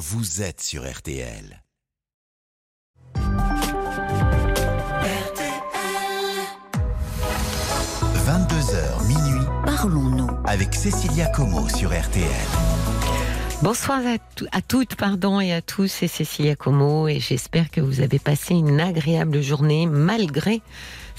vous êtes sur RTL. « 22h minuit, Parlons-nous. avec Cécilia Como sur RTL. Bonsoir à, à toutes pardon, et à tous, c'est Cécilia Como et j'espère que vous avez passé une agréable journée malgré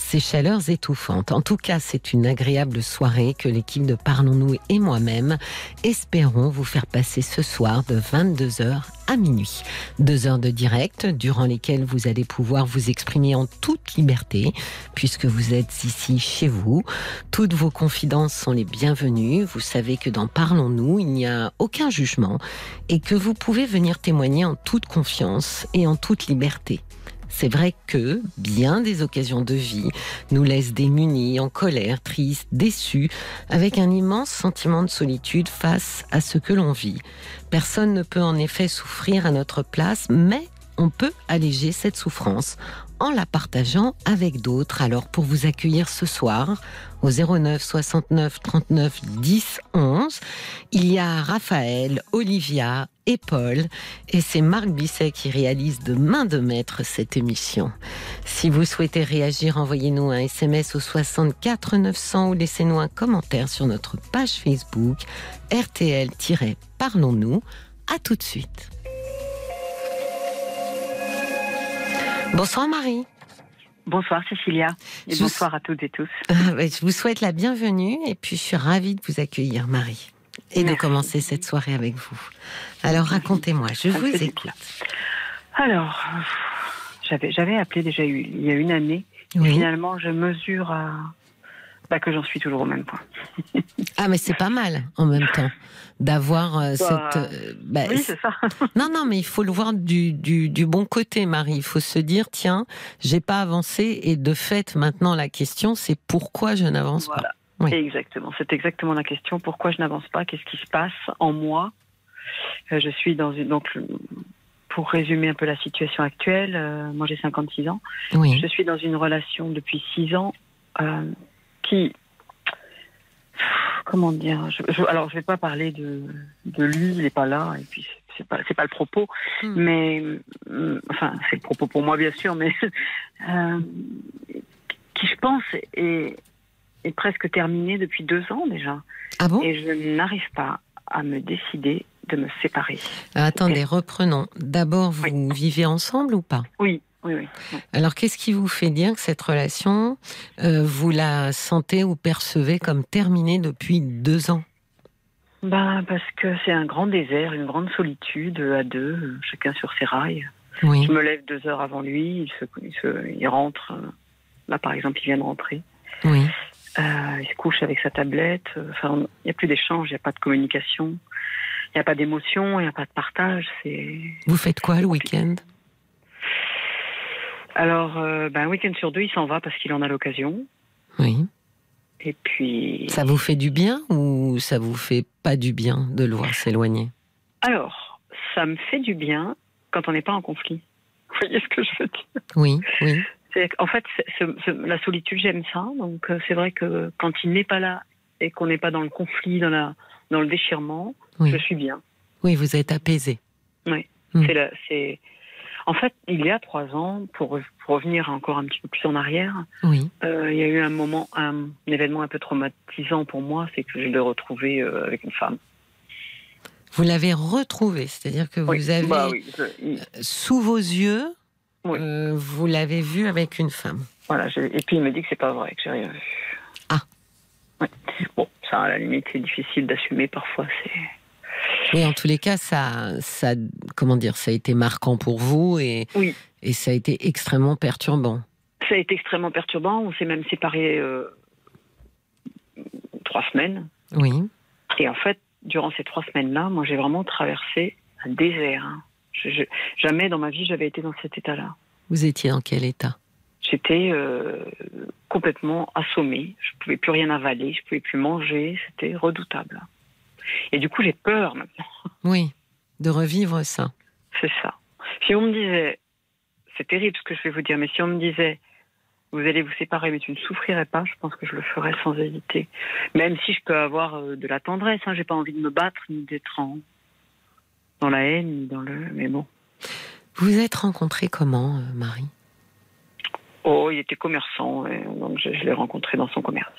ces chaleurs étouffantes. En tout cas, c'est une agréable soirée que l'équipe de Parlons-nous et moi-même espérons vous faire passer ce soir de 22h à minuit. Deux heures de direct durant lesquelles vous allez pouvoir vous exprimer en toute liberté puisque vous êtes ici chez vous. Toutes vos confidences sont les bienvenues. Vous savez que dans Parlons-nous, il n'y a aucun jugement et que vous pouvez venir témoigner en toute confiance et en toute liberté. C'est vrai que bien des occasions de vie nous laissent démunis, en colère, tristes, déçus, avec un immense sentiment de solitude face à ce que l'on vit. Personne ne peut en effet souffrir à notre place, mais on peut alléger cette souffrance en la partageant avec d'autres. Alors pour vous accueillir ce soir au 09 69 39 10 11, il y a Raphaël, Olivia et Paul et c'est Marc Bisset qui réalise de main de maître cette émission. Si vous souhaitez réagir, envoyez-nous un SMS au 64 900 ou laissez-nous un commentaire sur notre page Facebook RTL-Parlons-nous. À tout de suite. Bonsoir Marie. Bonsoir Cécilia et Je- bonsoir à toutes et tous. Ah, Je vous souhaite la bienvenue et puis je suis ravie de vous accueillir, Marie, et de commencer cette soirée avec vous. Alors racontez-moi, je Ça vous écoute. Alors, euh, j'avais appelé déjà il y a une année. Et. Finalement, je mesure à- bah, que j'en suis toujours au même point. Ah, mais c'est pas mal en même temps d'avoir euh, Bah, cette. euh, bah, oui, c'est- ça. non, non, mais il faut le voir du, du, du bon côté, Marie. Il faut se dire, tiens, j'ai pas avancé et de fait, maintenant la question, c'est pourquoi je n'avance pas? Oui. Exactement. C'est exactement la question. Pourquoi je n'avance pas? Qu'est-ce qui se passe en moi? Euh, Je suis dans une donc pour résumer un peu la situation actuelle, euh, moi j'ai 56 ans. Oui. Je suis dans une relation depuis six ans euh, qui. Comment dire je, je- Alors, je ne vais pas parler de, de lui, il n'est pas là, et puis c'est pas, c'est pas le propos, Hmm. mais. euh, Enfin, c'est le propos pour moi, bien sûr, mais. euh, qui, je pense, est, est presque terminé depuis deux ans déjà. Ah bon? Et je n'arrive pas à me décider de me séparer. Ah, Attendez, reprenons. D'abord, vous vivez ensemble ou pas? Oui, oui, oui. Alors, qu'est-ce qui vous fait dire que cette relation, euh, vous la sentez ou percevez comme terminée depuis deux ans? Ben, parce que c'est un grand désert, une grande solitude euh, à deux, euh, chacun sur ses rails. Oui. Je me lève deux heures avant lui, il, se, il, se- il rentre. Là, par exemple, il vient de rentrer. Oui. Euh, il se couche avec sa tablette. Enfin, il n'y a plus d'échange, il n'y a pas de communication, il n'y a pas d'émotion, il n'y a pas de partage. C'est Vous faites quoi le week-end? Alors, euh, ben, un week-end sur deux, il s'en va parce qu'il en a l'occasion. Oui. Et puis, Ça vous fait du bien ou ça vous fait pas du bien de le voir s'éloigner? Alors, ça me fait du bien quand on n'est pas en conflit. Vous voyez ce que je veux dire? Oui, oui. En fait, la solitude, j'aime ça. Donc, euh, c'est vrai que quand il n'est pas là et qu'on n'est pas dans le conflit, dans, la, dans le déchirement, Oui. je suis bien. Oui, vous êtes apaisé. Mm. C'est la- c'est- En fait, il y a trois ans, pour, pour revenir encore un petit peu plus en arrière, Oui. euh, il y a eu un moment, un, événement un peu traumatisant pour moi, c'est que je l'ai retrouvé euh, avec une femme. Vous l'avez retrouvé, c'est-à-dire que Oui, vous avez, bah oui, je- il- sous vos yeux, Oui. euh, vous l'avez vu avec une femme. voilà, je- et puis il me dit que c'est pas vrai, que j'ai rien vu. Ah. Ouais. Bon, ça, à la limite, c'est difficile d'assumer parfois. C'est Oui, en tous les cas, ça, ça, comment dire, ça a été marquant pour vous et, Oui. et ça a été extrêmement perturbant. Ça a été extrêmement perturbant. On s'est même séparés euh, trois semaines. Oui. Et en fait, durant ces trois semaines-là, moi, j'ai vraiment traversé un désert. hein. Je- je- jamais dans ma vie, j'avais été dans cet état-là. Vous étiez dans quel état? J'étais euh, complètement assommée. Je pouvais plus rien avaler. Je pouvais plus manger. C'était redoutable. Et du coup, j'ai peur maintenant. Oui, de revivre ça. C'est ça. Si on me disait, c'est terrible ce que je vais vous dire, mais si on me disait, vous allez vous séparer, mais tu ne souffrirais pas, je pense que je le ferais sans hésiter. Même si je peux avoir euh, de la tendresse, hein, j'ai pas envie de me battre ni d'être en. dans la haine, dans le. Mais bon. Vous vous êtes rencontrés comment, euh, Marie? Oh, il était commerçant, donc je, je l'ai rencontré dans son commerce.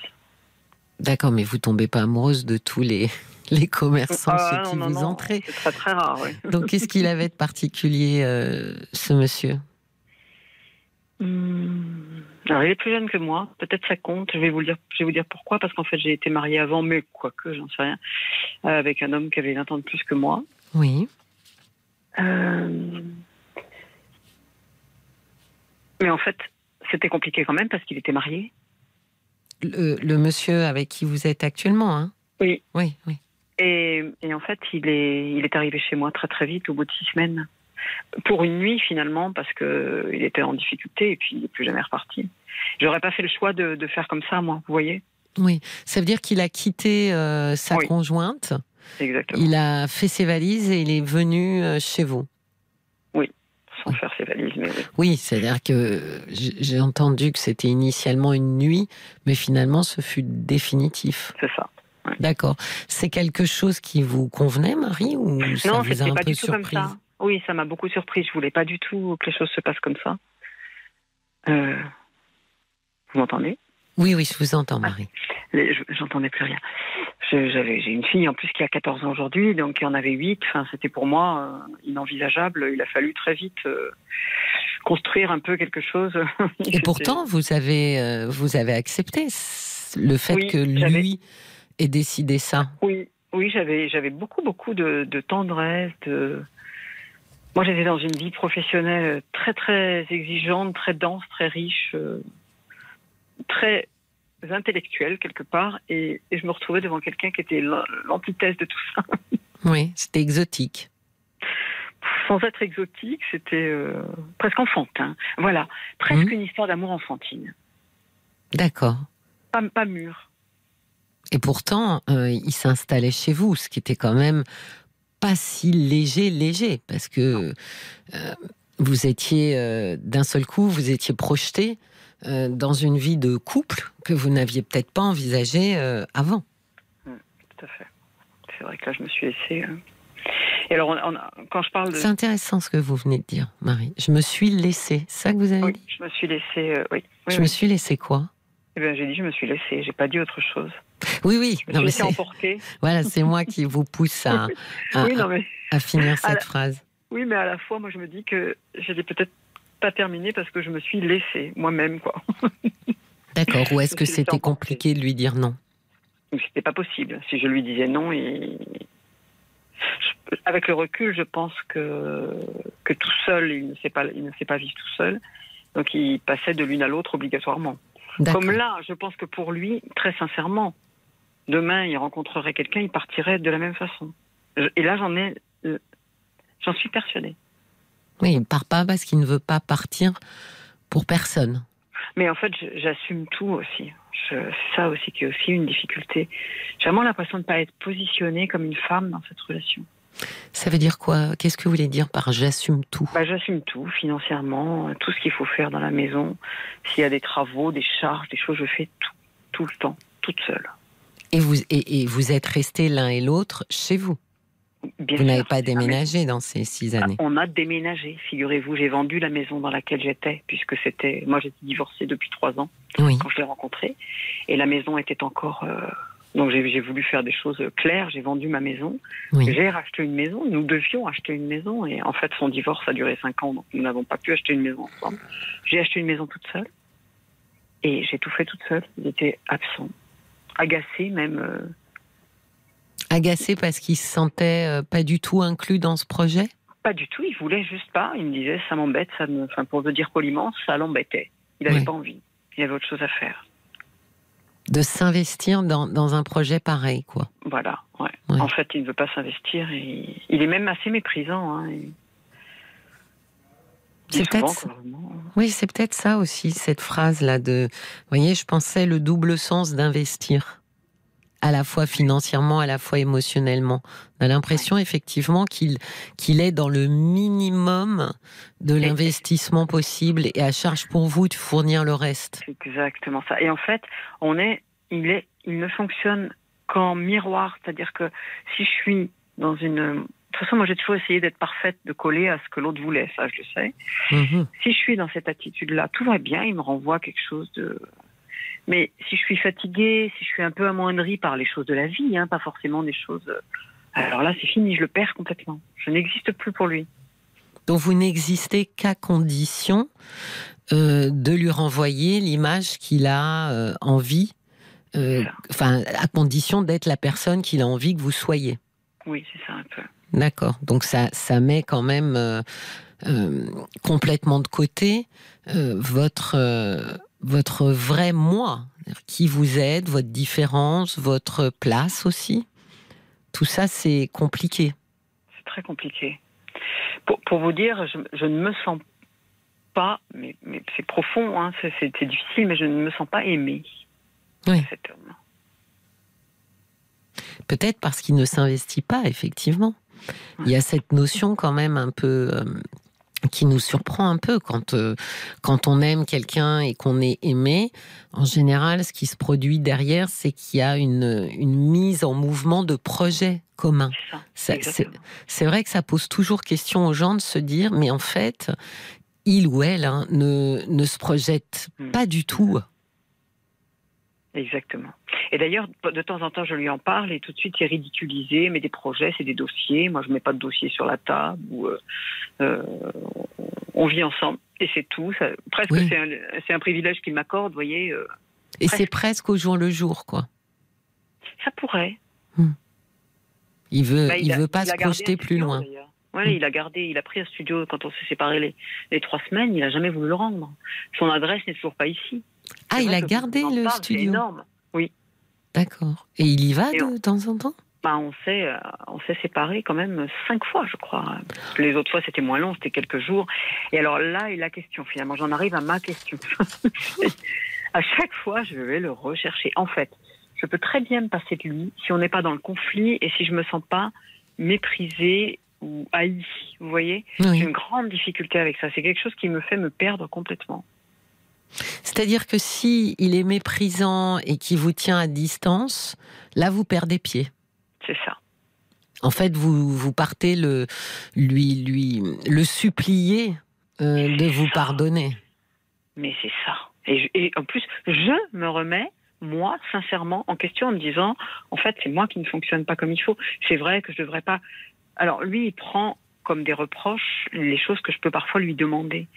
D'accord, mais vous tombez pas amoureuse de tous les, les commerçants Ah, non, qui non, vous non, entrez. C'est très très rare, oui. Donc, qu'est-ce qu'il avait de particulier, euh, ce monsieur? Hum, Alors, il est plus jeune que moi. Peut-être ça compte. Je vais vous le dire. Je vais vous dire pourquoi. Parce qu'en fait, j'ai été mariée avant, mais quoique, j'en sais rien, euh, avec un homme qui avait 20 ans de plus que moi. Oui. Euh, Mais en fait, c'était compliqué quand même parce qu'il était marié. Le, le monsieur avec qui vous êtes actuellement, hein Oui. Oui, oui. Et, et en fait, il est, il est arrivé chez moi très très vite, au bout de six semaines. Pour une nuit finalement, parce que il était en difficulté et puis il n'est plus jamais reparti. J'aurais pas fait le choix de, de faire comme ça, moi. Vous voyez Oui. Ça veut dire qu'il a quitté euh, sa Oui. conjointe, Exactement. il a fait ses valises et il est venu euh, chez vous. Sans faire oui. C'est-à-dire que j'ai entendu que c'était initialement une nuit, mais finalement ce fut définitif. C'est ça. D'accord. C'est quelque chose qui vous convenait, Marie, ou ça non, vous a un pas peu tout comme surprise? Ça. Oui, ça m'a beaucoup surprise. Je voulais pas du tout que les choses se passent comme ça. Euh, Vous m'entendez? Oui, oui, je vous entends, Marie. Les- je- J'entendais plus rien. J'ai une fille en plus qui a 14 ans aujourd'hui, donc il y en avait 8. Enfin, c'était pour moi euh, inenvisageable. Il a fallu très vite euh, construire un peu quelque chose. Et pourtant, vous avez, euh, vous avez accepté le fait Oui, que lui ait décidé ça. Oui, oui, j'avais, j'avais beaucoup, beaucoup de, de tendresse. De... Moi, j'étais dans une vie professionnelle très, très exigeante, très dense, très riche, très intellectuelle quelque part, et, et je me retrouvais devant quelqu'un qui était l'an- l'antithèse de tout ça. Oui, c'était exotique. Sans être exotique, c'était euh, presque enfantin. Voilà, presque Mhm. une histoire d'amour enfantine, D'accord. pas, pas mûr. Et pourtant, euh, il s'installait chez vous, ce qui était quand même pas si léger, léger, parce que euh, vous étiez euh, d'un seul coup, vous étiez projeté euh, dans une vie de couple que vous n'aviez peut-être pas envisagée euh, avant. Tout à fait. C'est vrai que là, je me suis laissée. euh. Et alors, on- on a- quand je parle de. C'est intéressant ce que vous venez de dire, Marie. Je me suis laissée. C'est ça que vous avez Oui, dit? je me suis laissée. oui. oui, Je oui. me suis laissée quoi? Eh ben, j'ai dit, je me suis laissée. J'ai pas dit autre chose. Oui, oui. Je me Non, suis mais laissée emporter. voilà, c'est moi qui vous pousse à, à- oui, non, mais, à finir cette À la- phrase. oui, mais à la fois, moi, je me dis que je l'ai peut-être pas terminé parce que je me suis laissée moi-même, quoi. D'accord. Ou est-ce que c'était compliqué de lui dire non? C'était pas possible. Si je lui disais non, et je- avec le recul, je pense que que tout seul, il ne sait pas, il ne sait pas vivre tout seul. Donc, il passait de l'une à l'autre obligatoirement. Comme là, je pense que pour lui, très sincèrement, demain, il rencontrerait quelqu'un, il partirait de la même façon. Et là, j'en ai, euh, j'en suis persuadée. Oui, il part pas parce qu'il ne veut pas partir pour personne. Mais en fait, j'assume tout aussi. C'est ça aussi qui est aussi une difficulté. J'ai vraiment l'impression de ne pas être positionnée comme une femme dans cette relation. Ça veut dire quoi? Qu'est-ce que vous voulez dire par j'assume tout Bah, j'assume tout, financièrement, tout ce qu'il faut faire dans la maison. S'il y a des travaux, des charges, des choses, je fais tout, tout le temps, toute seule. et vous, et, et vous êtes restés l'un et l'autre chez vous? Bien Vous n'avez pas déménagé dans ces six Ah, années. On a déménagé, figurez-vous. J'ai vendu la maison dans laquelle j'étais, puisque c'était. Moi, j'étais divorcée depuis trois ans Oui. quand je l'ai rencontré. Et la maison était encore. euh, Donc, j'ai j'ai voulu faire des choses claires. J'ai vendu ma maison. Oui. J'ai racheté une maison. Nous devions acheter une maison. Et en fait, son divorce a duré cinq ans. Donc, nous n'avons pas pu acheter une maison ensemble. J'ai acheté une maison toute seule. Et j'ai tout fait toute seule. Il était absent. Agacé, même. euh, Agacé parce qu'il se sentait euh, pas du tout inclus dans ce projet? Pas du tout, il voulait juste pas. Il me disait ça m'embête, ça me, enfin pour le dire poliment, ça l'embêtait. Il n'avait Ouais. pas envie. Il avait autre chose à faire. de s'investir dans, dans un projet pareil, quoi. Voilà. Ouais. Ouais. En fait, il ne veut pas s'investir et il est même assez méprisant. Hein, et- C'est peut-être-. Oui, c'est peut-être ça aussi, cette phrase-là de. Vous voyez, je pensais le double sens d'investir. À la fois financièrement, à la fois émotionnellement. On a l'impression effectivement qu'il qu'il est dans le minimum de l'investissement possible et à charge pour vous de fournir le reste. C'est exactement ça. Et en fait, on est, il est, il ne fonctionne qu'en miroir, c'est-à-dire que si je suis dans une toute façon, moi, j'ai toujours essayé d'être parfaite, de coller à ce que l'autre voulait. Ça, je le sais. Mhm. Si je suis dans cette attitude-là, tout va bien. Il me renvoie quelque chose de. Mais si je suis fatiguée, si je suis un peu amoindrie par les choses de la vie, hein, pas forcément des choses. euh, Alors là, c'est fini. Je le perds complètement. Je n'existe plus pour lui. Donc vous n'existez qu'à condition euh, de lui renvoyer l'image qu'il a euh, envie, euh, enfin à condition d'être la personne qu'il a envie que vous soyez. Oui, c'est ça un peu. D'accord. Donc ça, ça met quand même complètement de côté votre votre vrai moi, qui vous êtes, votre différence, votre place aussi. Tout ça, c'est compliqué. C'est très compliqué. Pour, pour vous dire, je, je ne me sens pas, mais, mais c'est profond, hein, c'est difficile, mais je ne me sens pas aimée. Oui. de Cet homme. Peut-être parce qu'il ne s'investit pas, effectivement. Il y a cette notion quand même un peu euh, qui nous surprend un peu quand, euh, quand on aime quelqu'un et qu'on est aimé. En général, ce qui se produit derrière, c'est qu'il y a une, une mise en mouvement de projets communs. C'est vrai que ça pose toujours question aux gens de se dire, mais en fait, il ou elle hein, ne, ne se projette Mm. pas du tout. Exactement. Et d'ailleurs, de temps en temps, je lui en parle et tout de suite, c'est ridiculisé. Mais des projets, c'est des dossiers. Moi, je mets pas de dossier sur la table. Ou, euh, euh, on vit ensemble et c'est tout. Ça- presque, Oui. c'est un, privilège qu'il m'accorde. Vous voyez, euh, Et c'est Presque. au jour le jour, quoi. ça pourrait. Il veut, Bah, il, a- veut pas il se projeter plus studio, loin. Ouais, il a gardé, il a pris un studio quand on s'est séparés les, les trois semaines. Il a jamais voulu le rendre. Son adresse n'est toujours pas ici. Ah, il a gardé le parle, C'est studio. énorme. D'accord. Et il y va Et de temps en temps? Bah, on s'est, euh, on s'est séparés quand même cinq fois, je crois. Les autres fois, c'était moins long, c'était quelques jours. Et alors là est la question, finalement. J'en arrive à ma question. à chaque fois, je vais le rechercher. En fait, je peux très bien me passer de lui si on n'est pas dans le conflit et si je me sens pas méprisée ou haïe. Vous voyez? J'ai Oui. une grande difficulté avec ça. C'est quelque chose qui me fait me perdre complètement. C'est-à-dire que si il est méprisant et qu'il vous tient à distance, là vous perdez pied. C'est ça. En fait, vous vous partez le lui lui le supplier euh, de vous pardonner. Mais c'est ça. Et, je- et en plus, je me remets, moi, sincèrement, en question en me disant, en fait, c'est moi qui ne fonctionne pas comme il faut. C'est vrai que je devrais pas. Alors, lui, il prend comme des reproches les choses que je peux parfois lui demander.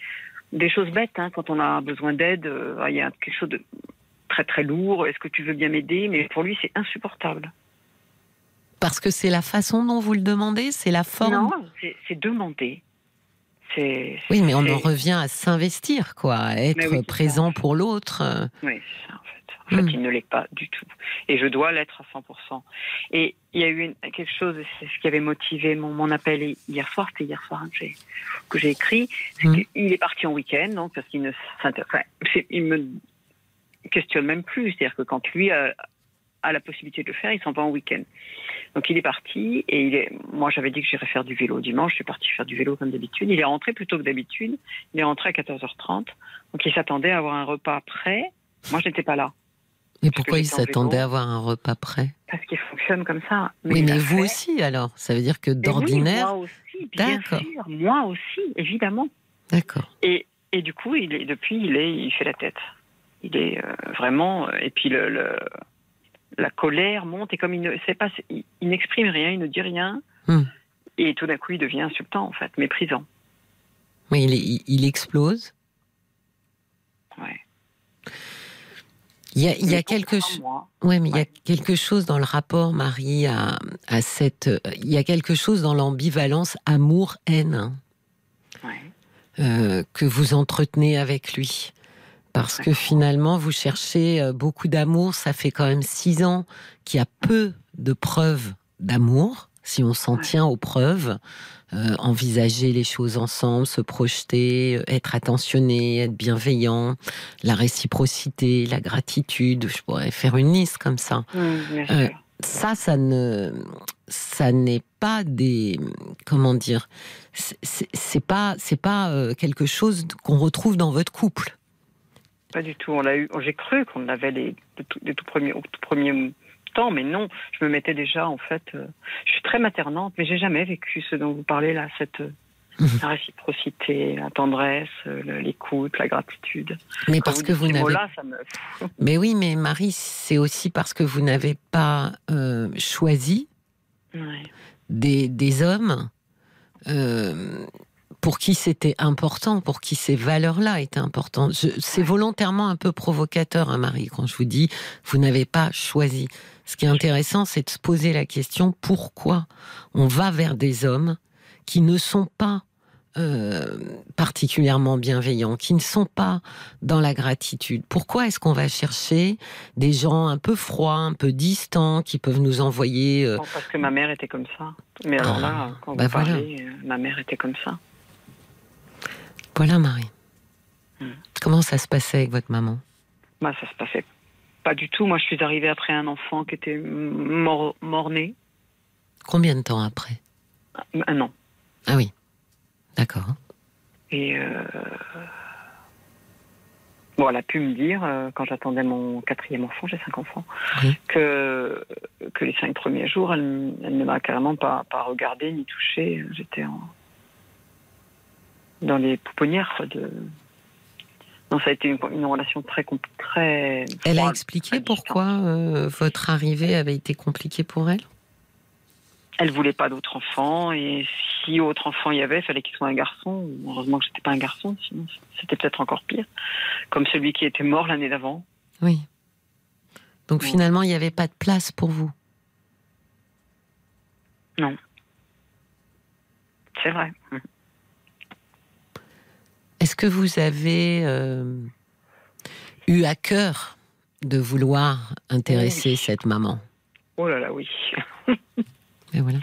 Des choses bêtes, hein, quand on a besoin d'aide, euh, il y a quelque chose de très très lourd. Est-ce que tu veux bien m'aider? Mais pour lui, c'est insupportable. Parce que c'est la façon dont vous le demandez, c'est la forme? Non, c'est demander. Oui, mais on en revient à s'investir, quoi, à être oui, présent ça. pour l'autre. Oui, c'est ça en fait. En fait, Mm. il ne l'est pas du tout. Et je dois l'être à 100%. Et il y a eu une- quelque chose, c'est ce qui avait motivé mon, mon appel hier soir, c'était hier soir hein, que j'ai- écrit. c'est Mm. qu'il est parti en week-end, donc, parce qu'il ne enfin, il me questionne même plus. C'est-à-dire que quand lui a, a la possibilité de le faire, il s'en va en week-end. Donc il est parti et il est. Moi j'avais dit que j'irais faire du vélo dimanche. Je suis parti faire du vélo comme d'habitude. Il est rentré plus tôt que d'habitude. Il est rentré à 14h30. Donc il s'attendait à avoir un repas prêt. Moi je n'étais pas là Mais pourquoi il j'étais en s'attendait vélo. à avoir un repas prêt? Parce qu'il fonctionne comme ça. Oui, il mais vous aussi alors. Ça veut dire que Mais oui, d'ordinaire. moi aussi, bien D'accord. sûr. Moi aussi, évidemment. D'accord. Et, et du coup, il est, depuis, il, est, il fait la tête. Il est euh, vraiment. Et puis le, le- la colère monte et comme il ne sait pas, il, il n'exprime rien, il ne dit rien. Hmm. Et tout d'un coup, il devient insultant, en fait, méprisant. Oui, il, est- il- il explose. Ouais. Il y a, il y a Mais quelque chose. Ouais, mais il y a quelque chose dans le rapport, Marie, à, à cette. Il y a quelque chose dans l'ambivalence amour-haine hein, ouais. euh, que vous entretenez avec lui. Parce que finalement, vous cherchez euh, beaucoup d'amour. Ça fait quand même six ans qu'il y a peu de preuves d'amour, si on s'en tient aux preuves. Euh, envisager les choses ensemble, se projeter, euh, être attentionné, être bienveillant, la réciprocité, la gratitude. Je pourrais faire une liste comme ça. Euh, ça, ça ne, ça n'est pas des, comment dire, c'est- pas, c'est pas quelque chose qu'on retrouve dans votre couple. Pas du tout. On l'a eu. J'ai cru qu'on avait les, les tout, les tout premiers, au tout premier mais non, je me mettais déjà en fait. euh, je suis très maternante, mais j'ai jamais vécu ce dont vous parlez là, cette euh, Mhm. la réciprocité, la tendresse, euh, l'écoute, la gratitude. Mais parce que vous n'avez me. Mais oui, mais Marie, c'est aussi parce que vous n'avez pas euh, choisi Ouais. des, des hommes euh, pour qui c'était important, pour qui ces valeurs-là étaient importantes. C'est volontairement un peu provocateur, hein, Marie, quand je vous dis vous n'avez pas choisi. Ce qui est intéressant, c'est de se poser la question pourquoi on va vers des hommes qui ne sont pas euh, particulièrement bienveillants, qui ne sont pas dans la gratitude? Pourquoi est-ce qu'on va chercher des gens un peu froids, un peu distants, qui peuvent nous envoyer euh, parce que ma mère était comme ça. Mais alors là, quand bah vous voilà. parlez, euh, ma mère était comme ça. Voilà, Marie. Hmm. Comment ça se passait avec votre maman? Moi, ça se passait pas du tout. Moi, je suis arrivée après un enfant qui était mort, mort-né. Combien de temps après Un an. Ah oui, d'accord. Et euh... bon, elle a pu me dire, euh, quand j'attendais mon quatrième enfant, j'ai cinq enfants, Oui. que, que les cinq premiers jours, elle, elle ne m'a carrément pas, pas regardé ni touché. J'étais en... dans les pouponnières. De... Non, ça a été une, une relation très, très Elle a expliqué pourquoi euh, votre arrivée avait été compliquée pour elle? Elle voulait pas d'autres enfants et si autre enfant il y avait, il fallait qu'il soit un garçon. Heureusement que j'étais pas un garçon, sinon c'était peut-être encore pire. Comme celui qui était mort l'année d'avant. Oui. Donc Oui. finalement, il n'y avait pas de place pour vous? C'est vrai. Est-ce que vous avez euh, eu à cœur de vouloir intéresser Oui. cette maman? Oh là là, oui. Et voilà.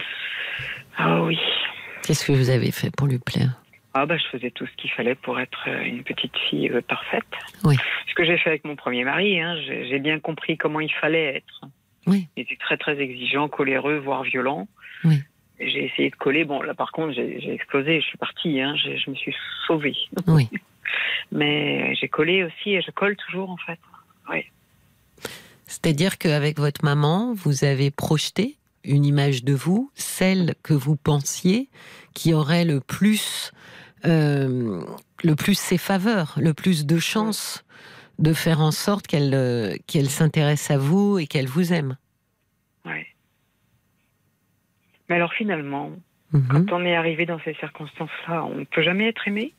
Ah oui. Qu'est-ce que vous avez fait pour lui plaire? Ah bah je faisais tout ce qu'il fallait pour être euh, une petite fille euh, parfaite. Oui. Ce que j'ai fait avec mon premier mari, hein, j'ai j'ai bien compris comment il fallait être. Oui. Il était très très exigeant, coléreux, voire violent. Oui. J'ai essayé de coller. Bon, là par contre, j'ai explosé. Je suis partie. Hein, je me suis sauvée. Oui. Mais j'ai collé aussi et je colle toujours en fait. C'est-à-dire qu'avec votre maman, vous avez projeté une image de vous, celle que vous pensiez qui aurait le plus, euh, le plus ses faveurs, le plus de chances de faire en sorte qu'elle euh, qu'elle s'intéresse à vous et qu'elle vous aime. Ouais. Mais alors finalement, Mhm. quand on est arrivé dans ces circonstances-là, on ne peut jamais être aimé?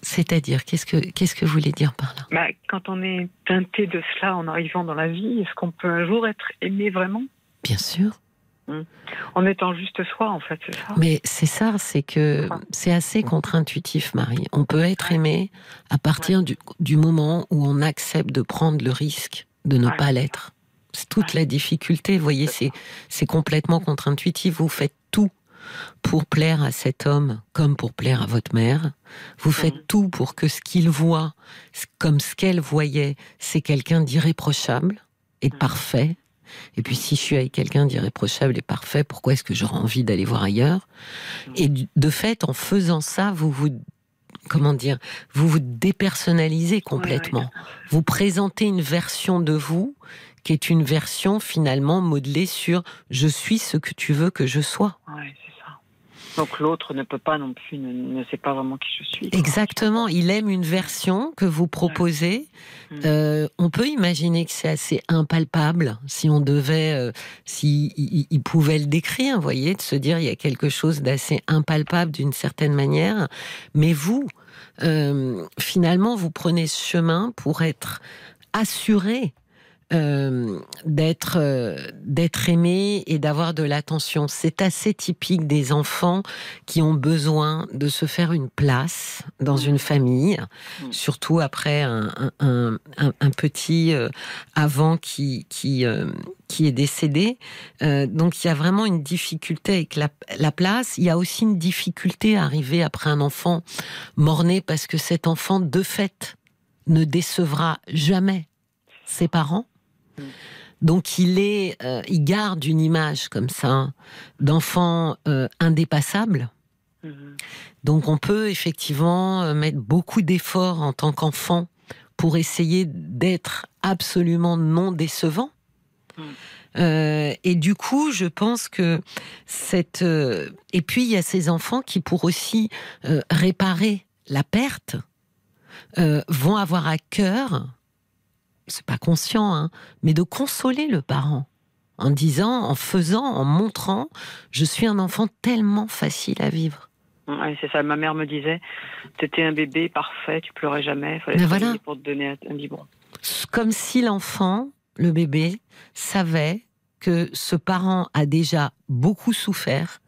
C'est-à-dire, qu'est-ce que qu'est-ce que vous voulez dire par là? Bah, quand on est teinté de cela en arrivant dans la vie, est-ce qu'on peut un jour être aimé vraiment? Bien sûr. En étant juste soi, en fait, c'est ça Mais c'est ça, c'est que c'est assez contre-intuitif, Marie. On peut être aimé à partir du, du moment où on accepte de prendre le risque de ne Ouais. pas l'être. C'est toute la difficulté. Vous voyez, c'est c'est complètement contre-intuitif. Vous faites tout pour plaire à cet homme comme pour plaire à votre mère. Vous faites Mhm. tout pour que ce qu'il voit, comme ce qu'elle voyait, c'est quelqu'un d'irréprochable et de Mhm. parfait. Et puis si je suis avec quelqu'un d'irréprochable et parfait, pourquoi est-ce que j'aurais envie d'aller voir ailleurs? Et du- de fait, en faisant ça, vous vous comment dire, vous vous dépersonnalisez complètement. Vous présentez une version de vous qui est une version finalement modelée sur je suis ce que tu veux que je sois. ouais, c'est ça. Donc l'autre ne peut pas non plus, ne, ne sait pas vraiment qui je suis. Exactement, il aime une version que vous proposez. Euh, on peut imaginer que c'est assez impalpable si on devait, euh, si il, il pouvait le décrire, vous voyez, de se dire il y a quelque chose d'assez impalpable d'une certaine manière. Mais vous, euh, finalement, vous prenez ce chemin pour être assuré euh, d'être euh, d'être aimé et d'avoir de l'attention. C'est assez typique des enfants qui ont besoin de se faire une place dans une famille, Mm. surtout après un, un, un- un- un petit euh, avant qui qui qui est décédé. Donc il y a vraiment une difficulté avec la, la place. Il y a aussi une difficulté à arriver après un enfant mort-né parce que cet enfant de fait ne décevra jamais ses parents. Mm. Donc il est, euh, il garde une image comme ça d'enfant euh, indépassable. Mhm. Donc on peut effectivement euh, mettre beaucoup d'efforts en tant qu'enfant pour essayer d'être absolument non décevant. Euh, et du coup, je pense que cette. et puis, il y a ces enfants qui, pour aussi réparer la perte, vont avoir à cœur, c'est pas conscient, hein, mais de consoler le parent en disant, en faisant, en montrant, je suis un enfant tellement facile à vivre. Ouais, c'est ça. Ma mère me disait, t'étais un bébé parfait, tu pleurais jamais, fallait voilà. pour te donner un biberon. Comme si l'enfant, le bébé, savait que ce parent a déjà beaucoup souffert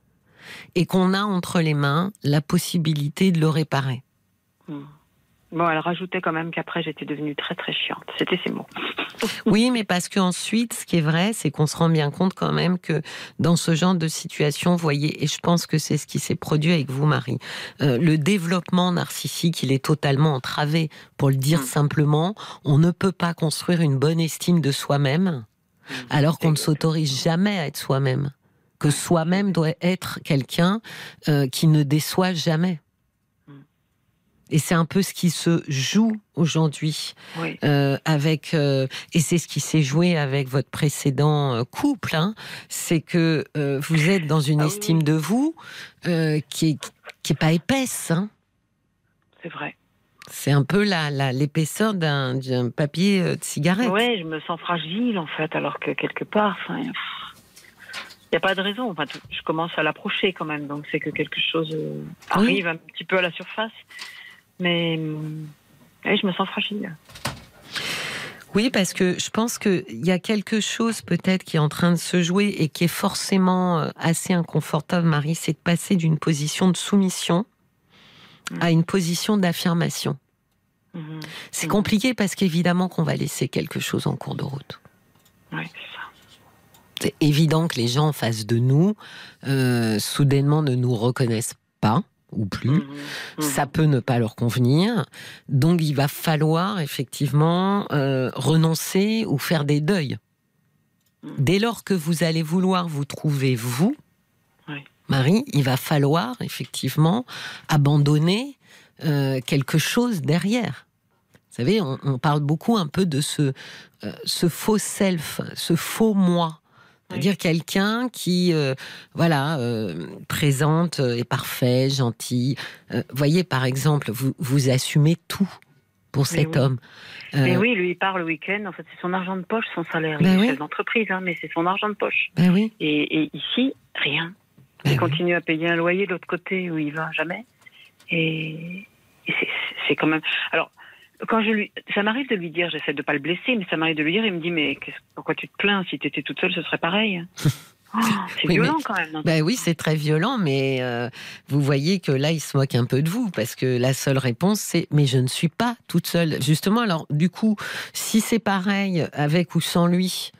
et qu'on a entre les mains la possibilité de le réparer. Bon, elle rajoutait quand même qu'après j'étais devenue très très chiante. C'était ses mots. Oui, mais parce qu'ensuite, ce qui est vrai, c'est qu'on se rend bien compte quand même que dans ce genre de situation, vous voyez, et je pense que c'est ce qui s'est produit avec vous, Marie, euh, le développement narcissique, il est totalement entravé. Pour le dire Mm. simplement, on ne peut pas construire une bonne estime de soi-même alors qu'on ne s'autorise jamais à être soi-même. Que soi-même doit être quelqu'un euh, qui ne déçoit jamais. Et c'est un peu ce qui se joue aujourd'hui Oui. euh, avec euh, et c'est ce qui s'est joué avec votre précédent euh, couple, hein, c'est que euh, vous êtes dans une Ah oui, estime oui. de vous qui est qui est pas épaisse. Hein. C'est vrai. C'est un peu la la- l'épaisseur d'un d'un papier de cigarette. Ouais, je me sens fragile en fait, alors que quelque part, il n'y a pas de raison. Enfin, je commence à l'approcher quand même, donc c'est que quelque chose arrive un petit peu à la surface. Mais je me sens fragile. Oui, parce que je pense qu'il y a quelque chose peut-être qui est en train de se jouer et qui est forcément euh, assez inconfortable, Marie, c'est de passer d'une position de soumission à une position d'affirmation. Mhm. C'est compliqué parce qu'évidemment qu'on va laisser quelque chose en cours de route. Ouais, c'est ça. C'est évident que les gens en face de nous, euh, soudainement, ne nous reconnaissent pas ou plus. Mhm. Mhm. Ça peut ne pas leur convenir. Donc, il va falloir effectivement euh, renoncer ou faire des deuils. Mhm. Dès lors que vous allez vouloir vous trouver vous, Oui. Marie, il va falloir effectivement abandonner euh, quelque chose derrière. Vous savez, on, on parle beaucoup un peu de ce, euh, ce faux self, ce faux moi. C'est-à-dire quelqu'un qui, euh, voilà, euh, présente, euh, est parfait, gentil. Euh, voyez, par exemple, vous, vous assumez tout pour Mais cet oui. homme. Mais oui, lui, il part le week-end. En fait, c'est son argent de poche, son salaire. Ben il est oui. d'entreprise, hein, mais c'est son argent de poche. ben oui. Et, et ici, rien. ben il continue à payer un loyer de l'autre côté où il va jamais. Et, et c'est quand même. Alors, quand je lui, ça m'arrive de lui dire, j'essaie de pas le blesser, mais ça m'arrive de lui dire, il me dit, mais pourquoi tu te plains? Si tu étais toute seule, ce serait pareil. Oh, c'est Oui, violent mais- quand même. Ben oui, c'est très violent, mais euh, vous voyez que là, il se moque un peu de vous parce que la seule réponse, c'est mais je ne suis pas toute seule. Justement, alors du coup, si c'est pareil avec ou sans lui,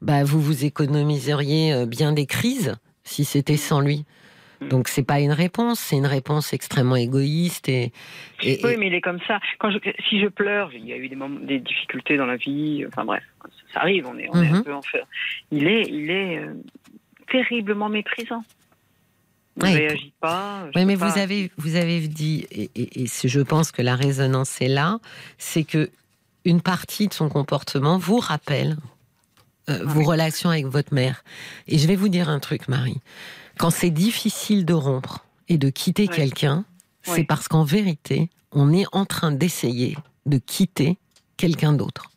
bah vous vous économiseriez euh, bien des crises si c'était sans lui. Mm. Donc c'est pas une réponse, c'est une réponse extrêmement égoïste et, et- Oui, mais il est comme ça. Quand je, si je pleure, il y a eu des, moments, des difficultés dans la vie. Enfin bref, ça arrive. On est, on est un Mhm. peu en fait. Il est, il est euh, terriblement méprisant. Il ne réagit pas. Oui, mais pas. vous avez, vous avez dit, et, et- et c'est- je pense que la résonance est là, c'est que une partie de son comportement vous rappelle euh, vos relations avec votre mère. Et je vais vous dire un truc, Marie. Quand c'est difficile de rompre et de quitter quelqu'un, c'est parce qu'en vérité, on est en train d'essayer de quitter quelqu'un d'autre.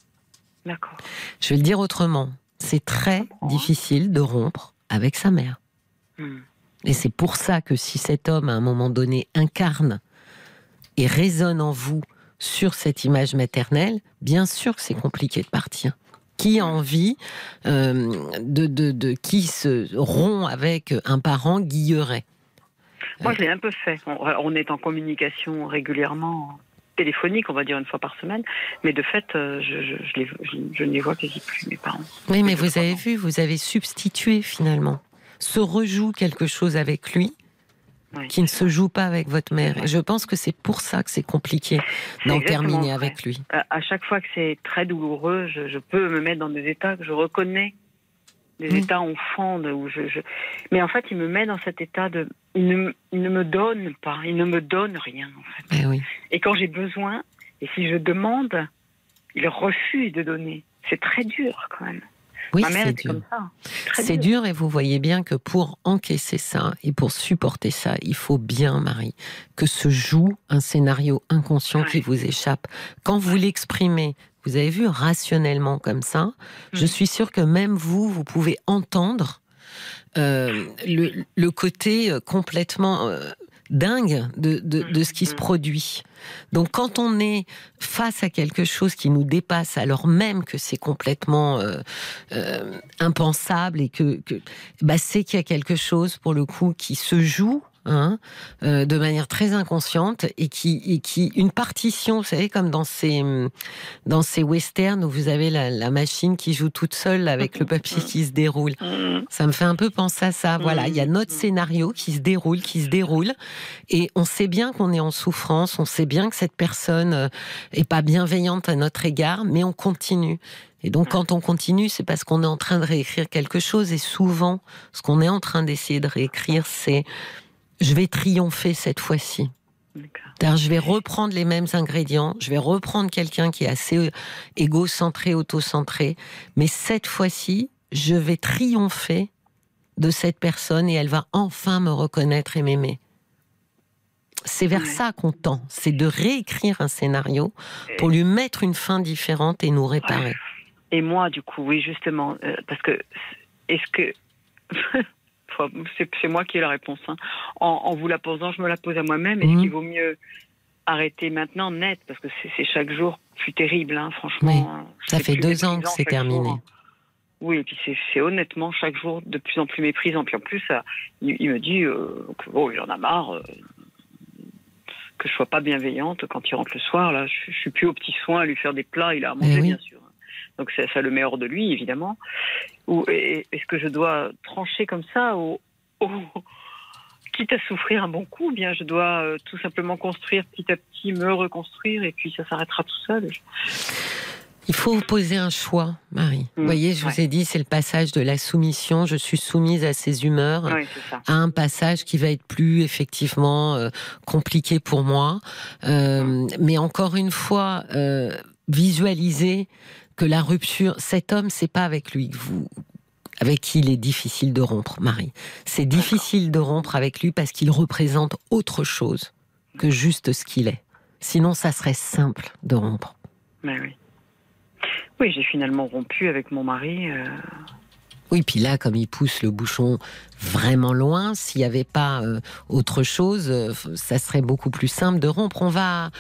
D'accord. Je vais le dire autrement. C'est très difficile de rompre avec sa mère. Hmm. Et c'est pour ça que si cet homme, à un moment donné, incarne et résonne en vous sur cette image maternelle, bien sûr que c'est compliqué de partir. Qui a envie euh, de, de, de- qui se rompt avec un parent guilleret Moi, je l'ai un peu fait. On, on est en communication régulièrement téléphonique, on va dire une fois par semaine, mais de fait, euh, je, je, je, les- je- je ne les vois quasi plus, mes parents. Oui, mais vous avez vu, vous avez substitué finalement. Se rejoue quelque chose avec lui Oui. qui ne se joue pas avec votre mère. Et je pense que c'est pour ça que c'est compliqué d'en terminer vrai. avec lui. À, à chaque fois que c'est très douloureux, je, je peux me mettre dans des états que je reconnais, des états enfants, de- où je, je- mais en fait, il me met dans cet état de, il ne, me- il ne me donne pas, il ne me donne rien en fait. Eh oui. Et quand j'ai besoin, et si je demande, il refuse de donner. C'est très dur quand même. Oui, Ma mère c'est était dur. comme ça. Très C'est dur et vous voyez bien que pour encaisser ça et pour supporter ça, il faut bien, Marie, que se joue un scénario inconscient Ouais. qui vous échappe. Quand vous l'exprimez, vous avez vu rationnellement comme ça, je Mhm. suis sûre que même vous, vous pouvez entendre euh, le, le côté euh, complètement euh, dingue de, de, de ce qui se Mhm. produit. Donc quand on est face à quelque chose qui nous dépasse, alors même que c'est complètement euh, euh, impensable et que, que bah, c'est qu'il y a quelque chose pour le coup qui se joue. Hein, euh, de manière très inconsciente et qui, et qui une partition, vous savez, comme dans ces dans ces westerns où vous avez la, la machine qui joue toute seule avec le papier qui se déroule. Mhm. Ça me fait un peu penser à ça. Voilà, il y a notre Mhm. scénario qui se déroule, qui se déroule, et on sait bien qu'on est en souffrance, on sait bien que cette personne euh, est pas bienveillante à notre égard, mais on continue. Et donc, quand on continue, c'est parce qu'on est en train de réécrire quelque chose. Et souvent, ce qu'on est en train d'essayer de réécrire, c'est je vais triompher cette fois-ci. Je vais reprendre les mêmes ingrédients, je vais reprendre quelqu'un qui est assez euh, égocentré, autocentré, mais cette fois-ci, je vais triompher de cette personne et elle va enfin me reconnaître et m'aimer. C'est vers Ouais. ça qu'on tend, c'est de réécrire un scénario pour lui mettre une fin différente et nous réparer. Et moi, du coup, oui, justement, euh, parce que est-ce que c'est moi qui ai la réponse. hein. En, en vous la posant, je me la pose à moi-même. Est-ce Mhm. qu'il vaut mieux arrêter maintenant net parce que c'est chaque jour plus terrible, hein, franchement. hein. Ça fait deux ans que c'est terminé. jour. Oui, et puis c'est- honnêtement chaque jour de plus en plus méprisant. Puis en plus, ça, il, il me dit euh, que bon, il en a marre. euh, que je sois pas bienveillante quand il rentre le soir. Là, je, je suis plus au petit soin à lui faire des plats. Il a à manger, Eh oui. bien sûr. Donc ça le meilleur de lui, évidemment. Ou est-ce que je dois trancher comme ça ou, ou- quitte à souffrir un bon coup, bien je dois euh, tout simplement construire petit à petit, me reconstruire et puis ça s'arrêtera tout seul? Il faut vous poser un choix, Marie. Vous Mm, voyez, je vous ai dit, c'est le passage de la soumission, je suis soumise à ses humeurs. Oui, à un passage qui va être plus effectivement euh, compliqué pour moi. Euh, mais encore une fois, euh, visualiser que la rupture, cet homme, c'est pas avec lui que vous, avec qui il est difficile de rompre, Marie. C'est difficile de rompre avec lui parce qu'il représente autre chose que juste ce qu'il est. Sinon, ça serait simple de rompre. Mais oui. Oui, j'ai finalement rompu avec mon mari. euh, Oui, puis là, comme il pousse le bouchon vraiment loin, s'il n'y avait pas euh, autre chose, euh, ça serait beaucoup plus simple de rompre. On va,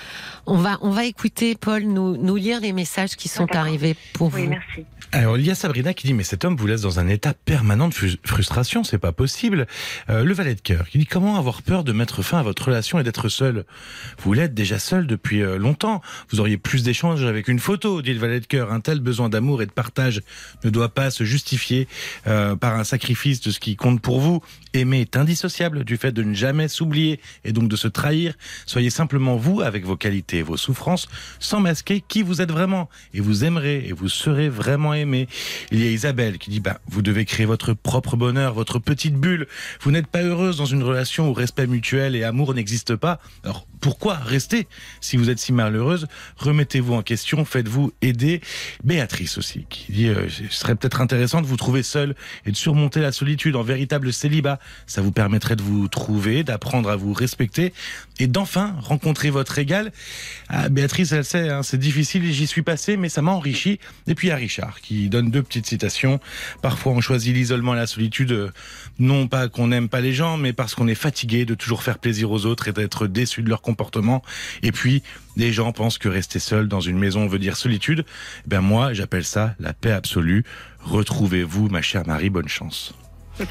on va, on va écouter Paul nous, nous lire les messages qui sont arrivés pour Oui, vous. merci. Alors il y a Sabrina qui dit mais cet homme vous laisse dans un état permanent de frustration, c'est pas possible. Euh, le valet de cœur qui dit comment avoir peur de mettre fin à votre relation et d'être seul? Vous l'êtes déjà seul depuis euh, longtemps. Vous auriez plus d'échanges avec une photo, dit le valet de cœur. Un tel besoin d'amour et de partage ne doit pas se justifier euh, par un sacrifice de ce qui compte pour vous. Aimer est indissociable du fait de ne jamais s'oublier et donc de se trahir. Soyez simplement vous avec vos qualités et vos souffrances sans masquer qui vous êtes vraiment et vous aimerez et vous serez vraiment aimé. Il y a Isabelle qui dit bah vous devez créer votre propre bonheur, votre petite bulle. Vous n'êtes pas heureuse dans une relation où respect mutuel et amour n'existent pas. Pourquoi rester si vous êtes si malheureuse Remettez-vous en question, faites-vous aider. Béatrice aussi qui dit euh, ce serait peut-être intéressant de vous trouver seule et de surmonter la solitude en véritable célibat. Ça vous permettrait de vous trouver, d'apprendre à vous respecter et d'enfin rencontrer votre égal. Ah, Béatrice, elle sait, hein, c'est difficile, j'y suis passé, mais ça m'a enrichi. Et puis il y a Richard qui donne deux petites citations. Parfois on choisit l'isolement et la solitude, euh, non pas qu'on n'aime pas les gens, mais parce qu'on est fatigué de toujours faire plaisir aux autres et d'être déçu de leur comportement. Et puis, les gens pensent que rester seul dans une maison veut dire solitude. Eh Ben moi, j'appelle ça la paix absolue. Retrouvez-vous, ma chère Marie, bonne chance.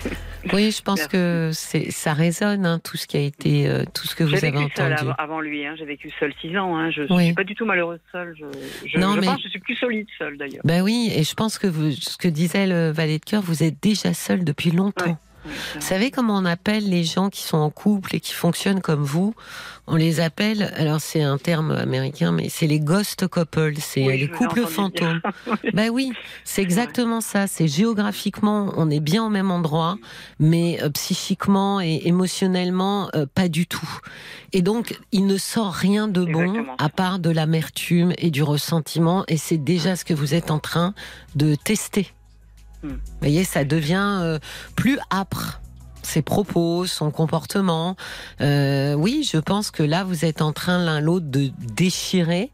Oui, je pense Merci. que c'est, ça résonne, hein, tout ce qui a été, euh, tout ce que vous J'ai avez vécu seule entendu. avant, avant lui. Hein. J'ai vécu seule six ans. Hein. Je ne Oui. suis pas du tout malheureuse seule. Je, je, Non, je mais- pense que je suis plus solide seule d'ailleurs. Ben oui, et je pense que vous, ce que disait le valet de cœur, vous êtes déjà seul depuis longtemps. Ouais. Vous savez comment on appelle les gens qui sont en couple et qui fonctionnent comme vous? On les appelle, alors c'est un terme américain, mais c'est les ghost couples, c'est Oui, les couples fantômes. Ben oui, c'est exactement ça. C'est géographiquement, on est bien au même endroit, mais euh, psychiquement et émotionnellement, euh, pas du tout. Et donc, il ne sort rien de bon Exactement à part de l'amertume et du ressentiment, et c'est déjà ce que vous êtes en train de tester. Hmm. Vous voyez, ça devient euh, plus âpre. Ses propos, son comportement. Euh, oui, je pense que là, vous êtes en train l'un l'autre de déchirer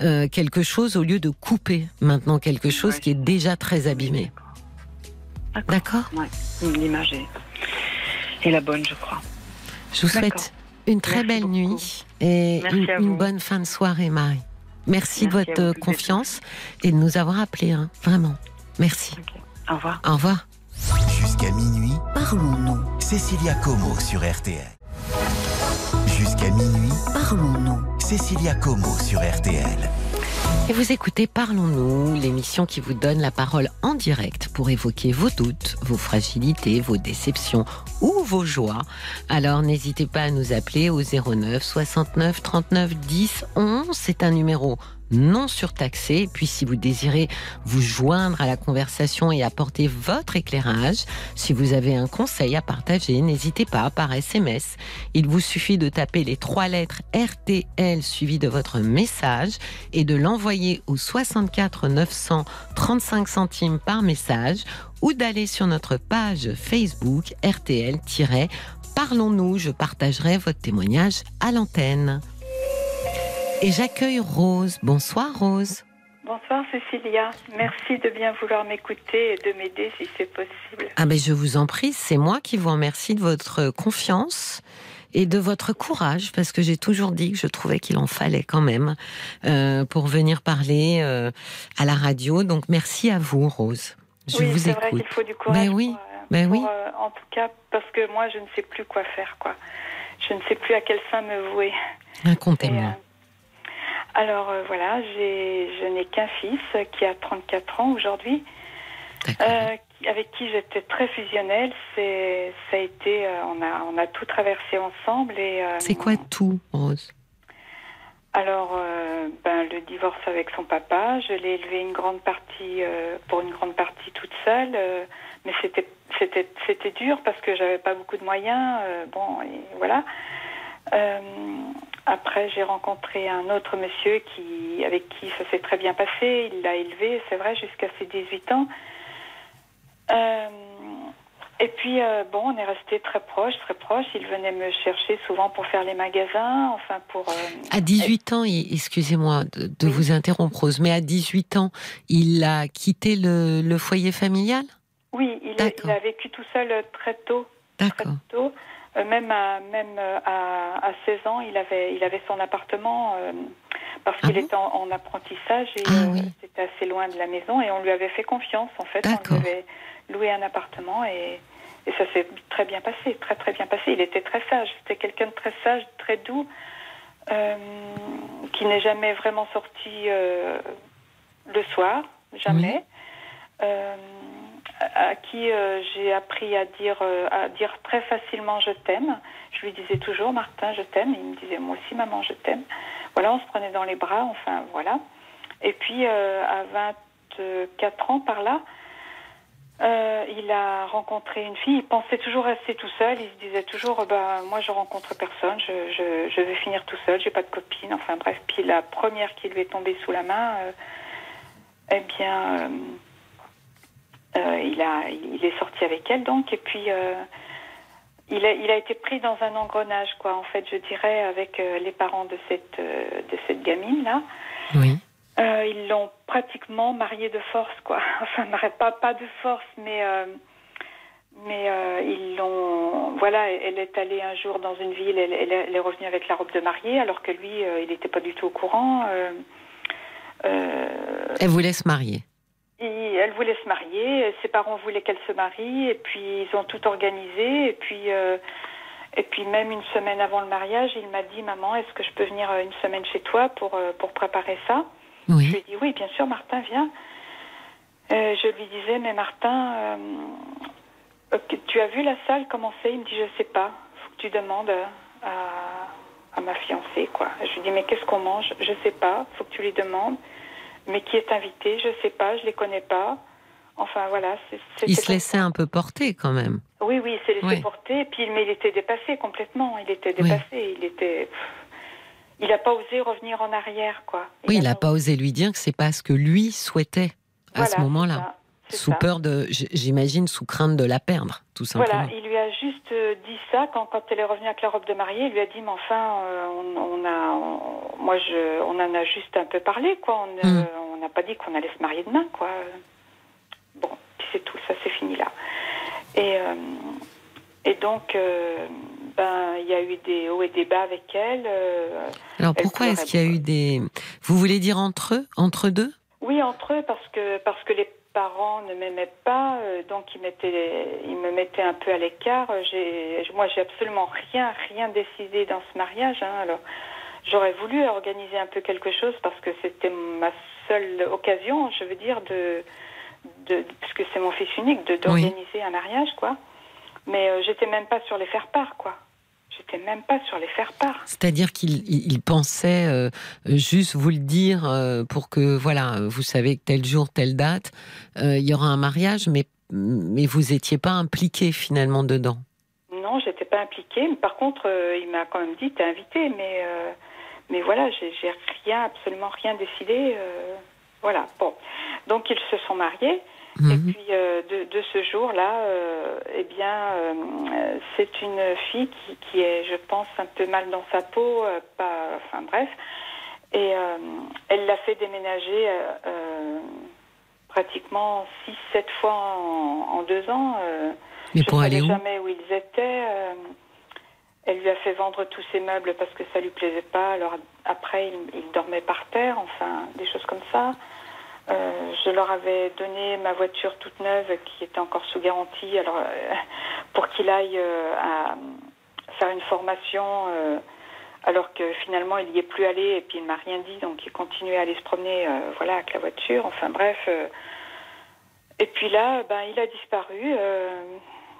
euh, quelque chose au lieu de couper maintenant quelque chose Ouais. qui est déjà très abîmé. D'accord Ouais. L'image est, est la bonne, je crois. Je vous souhaite une très Merci belle beaucoup. nuit et Merci une, bonne fin de soirée, Marie. Merci, de Merci votre confiance et de nous avoir appelés. hein. Vraiment. Merci. Au revoir. Au revoir. Jusqu'à minuit, parlons-nous. Cécilia Como sur RTL. Jusqu'à minuit, parlons-nous. Cécilia Como sur RTL. Et vous écoutez Parlons-nous, l'émission qui vous donne la parole en direct pour évoquer vos doutes, vos fragilités, vos déceptions ou vos joies. Alors n'hésitez pas à nous appeler au 09 69 39 10 11. C'est un numéro non surtaxé. Puis si vous désirez vous joindre à la conversation et apporter votre éclairage, si vous avez un conseil à partager, n'hésitez pas par SMS. Il vous suffit de taper les trois lettres RTL suivi de votre message et de l'envoyer au 64 900 35 centimes par message ou d'aller sur notre page Facebook RTL-Parlons-nous. Je partagerai votre témoignage à l'antenne. Et j'accueille Rose. Bonsoir Rose. Bonsoir Cécilia, merci de bien vouloir m'écouter et de m'aider si c'est possible. Ah ben je vous en prie, c'est moi qui vous remercie de votre confiance et de votre courage parce que j'ai toujours dit que je trouvais qu'il en fallait quand même euh, pour venir parler euh, à la radio. Donc merci à vous Rose. Je oui, vous c'est vrai écoute. qu'il faut du courage. Mais oui, pour, euh, pour, oui. en tout cas, parce que moi, je ne sais plus quoi faire, quoi. Je ne sais plus à quel sein me vouer. Euh, alors euh, voilà, j'ai, je n'ai qu'un fils qui a 34 ans aujourd'hui, euh, avec qui j'étais très fusionnelle. C'est, ça a été, euh, on a, on a tout traversé ensemble et. c'est quoi tout, Rose? Alors, ben, le divorce avec son papa, je l'ai élevé une grande partie, pour une grande partie toute seule, mais c'était c'était c'était dur parce que j'avais pas beaucoup de moyens. bon, et voilà. Après, j'ai rencontré un autre monsieur qui, avec qui ça s'est très bien passé. Il l'a élevé, c'est vrai, jusqu'à ses 18 ans. Euh, et puis, euh, bon, on est resté très proches, très proches. Il venait me chercher souvent pour faire les magasins, enfin pour... euh, À 18 ans, excusez-moi de, de Oui. vous interrompre, Rose, mais à 18 ans, il a quitté le, le foyer familial? Oui, il a, D'accord. il a vécu tout seul euh, très tôt. Très D'accord. tôt. Euh, même à, même euh, à, à 16 ans, il avait, il avait son appartement euh, parce Ah qu'il bon était en, en apprentissage et Ah euh, c'était assez loin de la maison et on lui avait fait confiance en fait. On lui avait loué un appartement et, et ça s'est très bien passé, très très bien passé. Il était très sage, c'était quelqu'un de très sage, très doux, euh, qui n'est jamais vraiment sorti le soir, jamais. À qui euh, j'ai appris à dire, euh, à dire très facilement je t'aime. Je lui disais toujours Martin, je t'aime. Il me disait moi aussi maman, je t'aime. Voilà, on se prenait dans les bras, enfin voilà. Et puis euh, à 24 ans par là, il a rencontré une fille. Il pensait toujours rester tout seul. Il se disait toujours bah moi je rencontre personne, je, je, je vais finir tout seul, j'ai pas de copine. Enfin bref. Puis la première qui lui est tombée sous la main, eh bien. Euh, il, a, il est sorti avec elle donc et puis euh, il, a, il a été pris dans un engrenage quoi en fait je dirais avec euh, les parents de cette de cette gamine là Oui. Euh, ils l'ont pratiquement marié de force quoi enfin pas pas de force mais euh, mais euh, ils l'ont voilà elle est allée un jour dans une ville elle, elle est- revenue avec la robe de mariée alors que lui il n'était pas du tout au courant Elle vous laisse marier. Et elle voulait se marier, ses parents voulaient qu'elle se marie, et puis ils ont tout organisé, et puis euh, et puis même une semaine avant le mariage, il m'a dit maman, est-ce que je peux venir euh, une semaine chez toi pour euh, pour préparer ça? Je lui Oui. ai dit oui, bien sûr, Martin, viens. Je lui disais mais Martin, euh, tu as vu la salle comment c'est? Il me dit je sais pas, faut que tu demandes à à ma fiancée quoi. Je lui dis mais qu'est-ce qu'on mange? Je sais pas, faut que tu lui demandes. Mais qui est invité Je sais pas, je les connais pas. Enfin voilà, c'est. Il se laissait un peu porter quand même. Oui, oui, il s'est laissé porter. Puis, mais il était dépassé complètement. Il était Oui. dépassé. Il était. Il n'a pas osé revenir en arrière, quoi. Oui, il n'a pas osé lui dire que c'est pas ce que lui souhaitait à Voilà, ce c'est ça, sous peur de, j'imagine, sous crainte de la perdre, tout simplement. Voilà, il lui a juste euh, dit ça quand, quand elle est revenue avec la robe de mariée. Il lui a dit, mais enfin, euh, on, a, moi, je, on en a juste un peu parlé, quoi. On hmm. n'a pas dit qu'on allait se marier demain, quoi. Bon, puis c'est tout, ça c'est fini là. Et, euh, et donc, ben, il y a eu des hauts et des bas avec elle. Alors pourquoi est-ce qu'il y a eu des. Vous voulez dire entre eux, entre deux? Oui, entre eux, parce que, parce que les parents ne m'aimaient pas, euh, donc ils, ils me mettaient un peu à l'écart. Moi, j'ai absolument rien, rien décidé dans ce mariage. Hein. alors, j'aurais voulu organiser un peu quelque chose parce que c'était ma seule occasion, je veux dire, de, c'est mon fils unique, d'organiser un mariage, quoi. Mais euh, j'étais même pas sur les faire part, quoi. J'étais même pas sur les faire part. C'est-à-dire qu'il pensait euh, juste vous le dire euh, pour que, voilà, vous savez que tel jour, telle date, euh, il y aura un mariage, mais, mais vous n'étiez pas impliqué finalement dedans. Non, j'étais pas impliquée. Par contre, il m'a quand même dit, t'es invité, mais, mais voilà, j'ai rien, absolument rien décidé. voilà, bon. Donc ils se sont mariés. Et mhm. puis euh, de, de, ce jour-là, euh, eh bien, euh, c'est une fille qui, qui, est, je pense, un peu mal dans sa peau, pas, enfin bref, et elle l'a fait déménager pratiquement 6-7 fois en, en, deux ans. Mais pour aller où jamais où ils étaient. elle lui a fait vendre tous ses meubles parce que ça lui plaisait pas. Alors après, il, il dormait par terre, enfin des choses comme ça. Euh, je leur avais donné ma voiture toute neuve qui était encore sous garantie alors, euh, pour qu'il aille euh, à faire une formation alors que finalement il n'y est plus allé et puis il ne m'a rien dit donc il continuait à aller se promener voilà, avec la voiture. Enfin bref. et puis là, ben, il a disparu.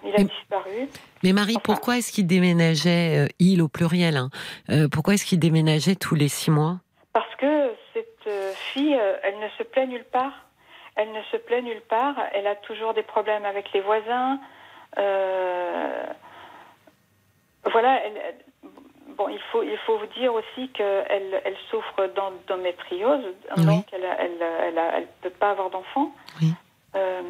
il a disparu. Mais Marie, pourquoi est-ce qu'il déménageait, il au pluriel, hein, pourquoi est-ce qu'il déménageait tous les six mois? Parce que fille, euh, elle ne se plaît nulle part. Elle ne se plaît nulle part. Elle a toujours des problèmes avec les voisins. Euh, voilà. bon, il faut, il faut vous dire aussi qu'elle elle souffre d'endométriose, donc elle ne peut pas avoir d'enfant. Euh,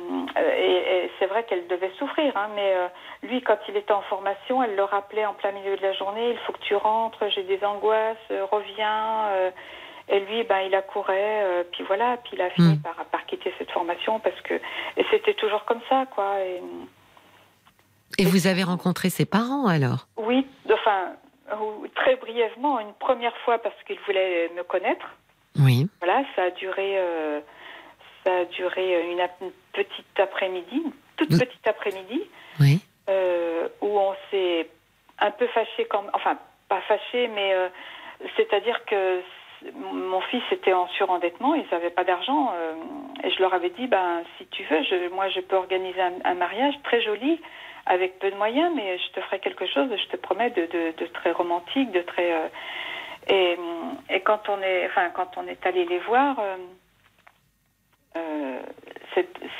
et, c'est vrai qu'elle devait souffrir, hein, mais lui, quand il était en formation, elle le rappelait en plein milieu de la journée, il faut que tu rentres, j'ai des angoisses, reviens. Et lui, ben, il accourait, euh, puis voilà, puis il a fini hmm. par, par, quitter cette formation parce que. C'était toujours comme ça, quoi. Et, vous avez rencontré ses parents alors? Oui, enfin, très brièvement, une première fois parce qu'il voulait me connaître. Oui. Voilà, ça a duré. Euh, ça a duré une, petite après-midi, toute petite après-midi. Oui. Euh, où on s'est un peu fâché, quand, enfin, pas fâché, mais c'est-à-dire que mon fils était en surendettement, ils n'avaient pas d'argent. Euh, et je leur avais dit, ben, si tu veux, moi, je peux organiser un, mariage très joli, avec peu de moyens, mais je te ferai quelque chose, je te promets, de, très romantique, de très. Euh, et, quand on est, enfin, quand on est allé les voir, euh,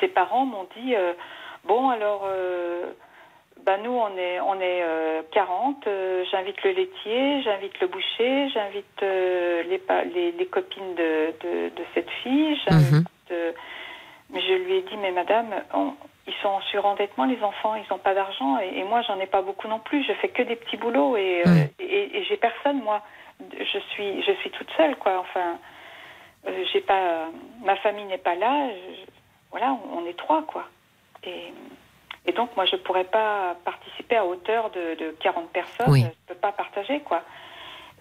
ses parents m'ont dit, bon, alors ben nous, on est, on est 40. Euh, euh, j'invite le laitier, j'invite le boucher, j'invite euh, les, les, copines de, de, cette fille. Mhm. mais je lui ai dit, mais madame, ils sont en surendettement, les enfants, ils n'ont pas d'argent. Et, moi, j'en ai pas beaucoup non plus. Je fais que des petits boulots et, et, j'ai personne, moi. Je suis, je suis toute seule, quoi. Enfin, j'ai pas, ma famille n'est pas là. voilà, on est trois, quoi. Et et donc, moi, je ne pourrais pas participer à hauteur de, de 40 personnes. Je ne peux pas partager, quoi.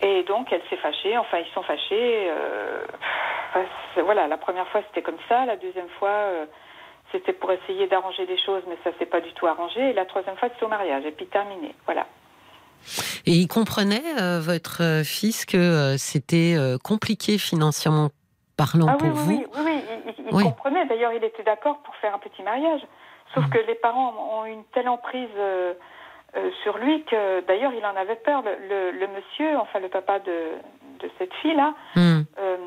Et donc, elle s'est fâchée. Enfin, ils sont fâchés. Euh, voilà, la première fois, c'était comme ça. La deuxième fois, euh, c'était pour essayer d'arranger les choses, mais ça s'est pas du tout arrangé. Et la troisième fois, c'était au mariage. Et puis, terminé. Voilà. Et il comprenait, euh, votre fils, que c'était compliqué financièrement parlant ah, pour oui, vous Oui, oui, oui. il, il comprenait. D'ailleurs, il était d'accord pour faire un petit mariage. Sauf mm. que les parents ont une telle emprise euh, euh, sur lui que, d'ailleurs, il en avait peur. Le, monsieur, enfin le papa de, de cette fille-là, mm. euh,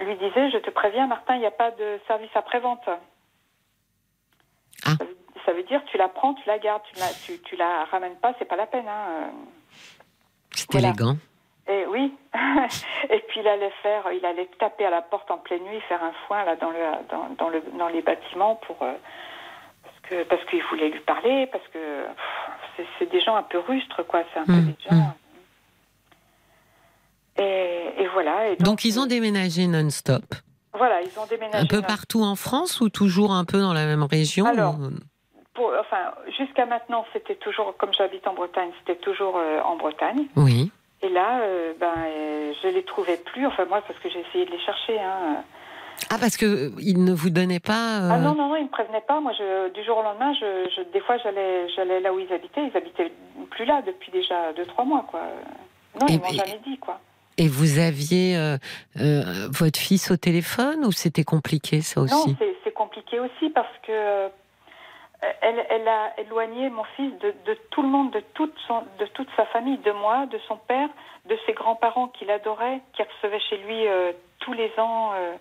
lui disait Je te préviens, Martin, il n'y a pas de service après-vente. Ah. Ça, veut dire tu la prends, tu la gardes, tu la, tu, tu la ramènes pas, c'est pas la peine. Hein. C'est élégant. Et oui. et puis il allait faire, il allait taper à la porte en pleine nuit, faire un foin là dans le dans, le dans les bâtiments pour que parce qu'il voulait lui parler, parce que c'est des gens un peu rustres quoi, c'est un peu mmh, des gens. Mmh. Et, voilà. donc, ils ont déménagé non-stop. Voilà, ils ont déménagé. Un peu partout en France ou toujours un peu dans la même région Alors, enfin, jusqu'à maintenant, c'était toujours, comme j'habite en Bretagne, c'était toujours euh, en Bretagne. Oui. Et là, euh, ben, euh, je les trouvais plus. Enfin, moi, parce que j'ai essayé de les chercher. Hein. Ah, parce que ils ne vous donnaient pas. Ah non, non, non, ils me prévenaient pas. Moi, je, du jour au lendemain, je, des fois, j'allais, j'allais là où ils habitaient. Ils habitaient plus là depuis déjà deux, trois mois, quoi. Non, ils m'ont jamais dit, quoi. Et vous aviez votre fils au téléphone ou c'était compliqué ça aussi Non, c'est compliqué aussi parce que elle, a éloigné mon fils de, tout le monde, de toute, de toute sa famille, de moi, de son père, de ses grands-parents qu'il adorait, qui recevait chez lui euh, tous les ans, euh,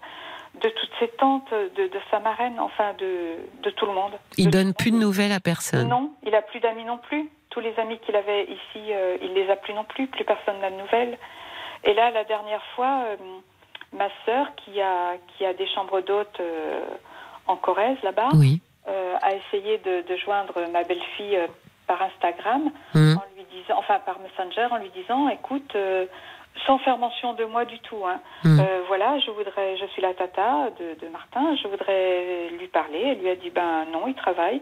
de toutes ses tantes, de, sa marraine, enfin de, tout le monde. Il donne plus de nouvelles à personne Non, il a plus d'amis non plus. Tous les amis qu'il avait ici, euh, il les a plus non plus. Plus personne n'a de nouvelles. Et là, la dernière fois, ma sœur, qui a, qui a des chambres d'hôtes en Corrèze, là-bas, oui euh, a essayé de, de, joindre ma belle-fille euh, par Instagram, mmh. en lui disant, enfin par Messenger, en lui disant, écoute, euh, sans faire mention de moi du tout, hein, mmh. voilà, je voudrais, je suis la tata de, de, Martin, je voudrais lui parler. Elle lui a dit, ben non, il travaille.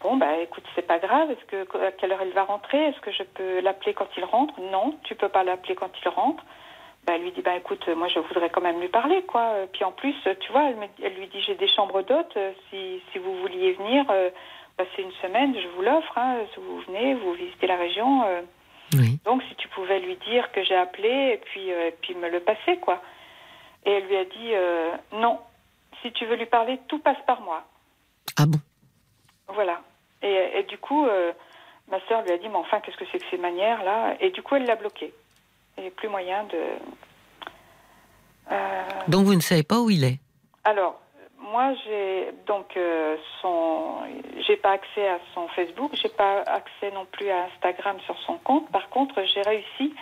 Bon, bah écoute, c'est pas grave. Est-ce que à quelle heure il va rentrer Est-ce que je peux l'appeler quand il rentre? Non, tu peux pas l'appeler quand il rentre. Bah, elle lui dit bah écoute moi je voudrais quand même lui parler quoi puis en plus tu vois elle, lui dit j'ai des chambres d'hôtes si, si vous vouliez venir euh, passer une semaine je vous l'offre hein, si vous venez vous visitez la région euh. Donc si tu pouvais lui dire que j'ai appelé et puis euh, puis me le passer quoi. Et elle lui a dit non. Si tu veux lui parler tout passe par moi. Ah bon? Voilà. Et, et du coup ma sœur lui a dit mais enfin qu'est-ce que c'est que ces manières là et du coup elle l'a bloqué. Il n'y a plus moyen de. Euh, donc vous ne savez pas où il est? Alors, moi j'ai donc euh, son, j'ai pas accès à son Facebook, j'ai pas accès non plus à Instagram sur son compte. Par contre, j'ai réussi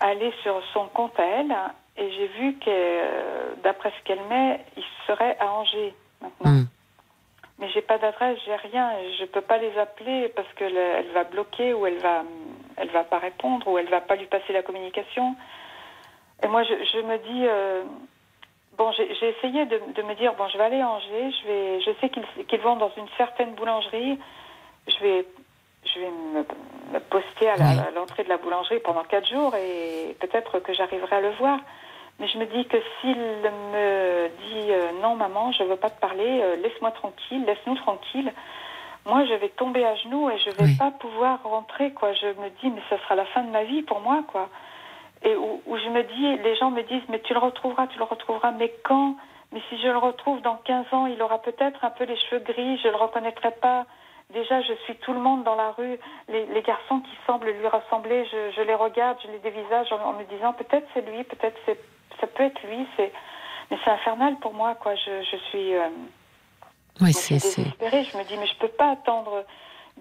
à aller sur son compte à elle et j'ai vu que, euh, d'après ce qu'elle met, il serait à Angers maintenant. Hmm. Mais j'ai pas d'adresse, j'ai rien, je peux pas les appeler parce qu'elle va bloquer ou elle va elle va pas répondre ou elle va pas lui passer la communication. Et moi, je, me dis, euh, bon, j'ai essayé de, me dire, bon, je vais aller à Angers, je vais, je sais qu'ils vont dans une certaine boulangerie, je vais, je vais me, poster à l'entrée de la boulangerie pendant quatre jours et peut-être que j'arriverai à le voir. Mais je me dis que s'il me dit euh, non, maman, je veux pas te parler, euh, laisse-moi tranquille, laisse-nous tranquille moi, je vais tomber à genoux et je vais pas pouvoir rentrer, quoi. Je me dis, mais ce sera la fin de ma vie pour moi, quoi. Et où, je me dis, les gens me disent, mais tu le retrouveras, tu le retrouveras, mais quand? Mais si je le retrouve dans 15 ans, il aura peut-être un peu les cheveux gris, je le reconnaîtrai pas. Déjà, je suis tout le monde dans la rue. Les, garçons qui semblent lui ressembler, je, les regarde, je les dévisage en, me disant, peut-être c'est lui, peut-être c'est, ça peut être lui. C'est, mais c'est infernal pour moi, quoi. Je, je suis. Euh, oui, c'est. Je me dis, mais je peux pas attendre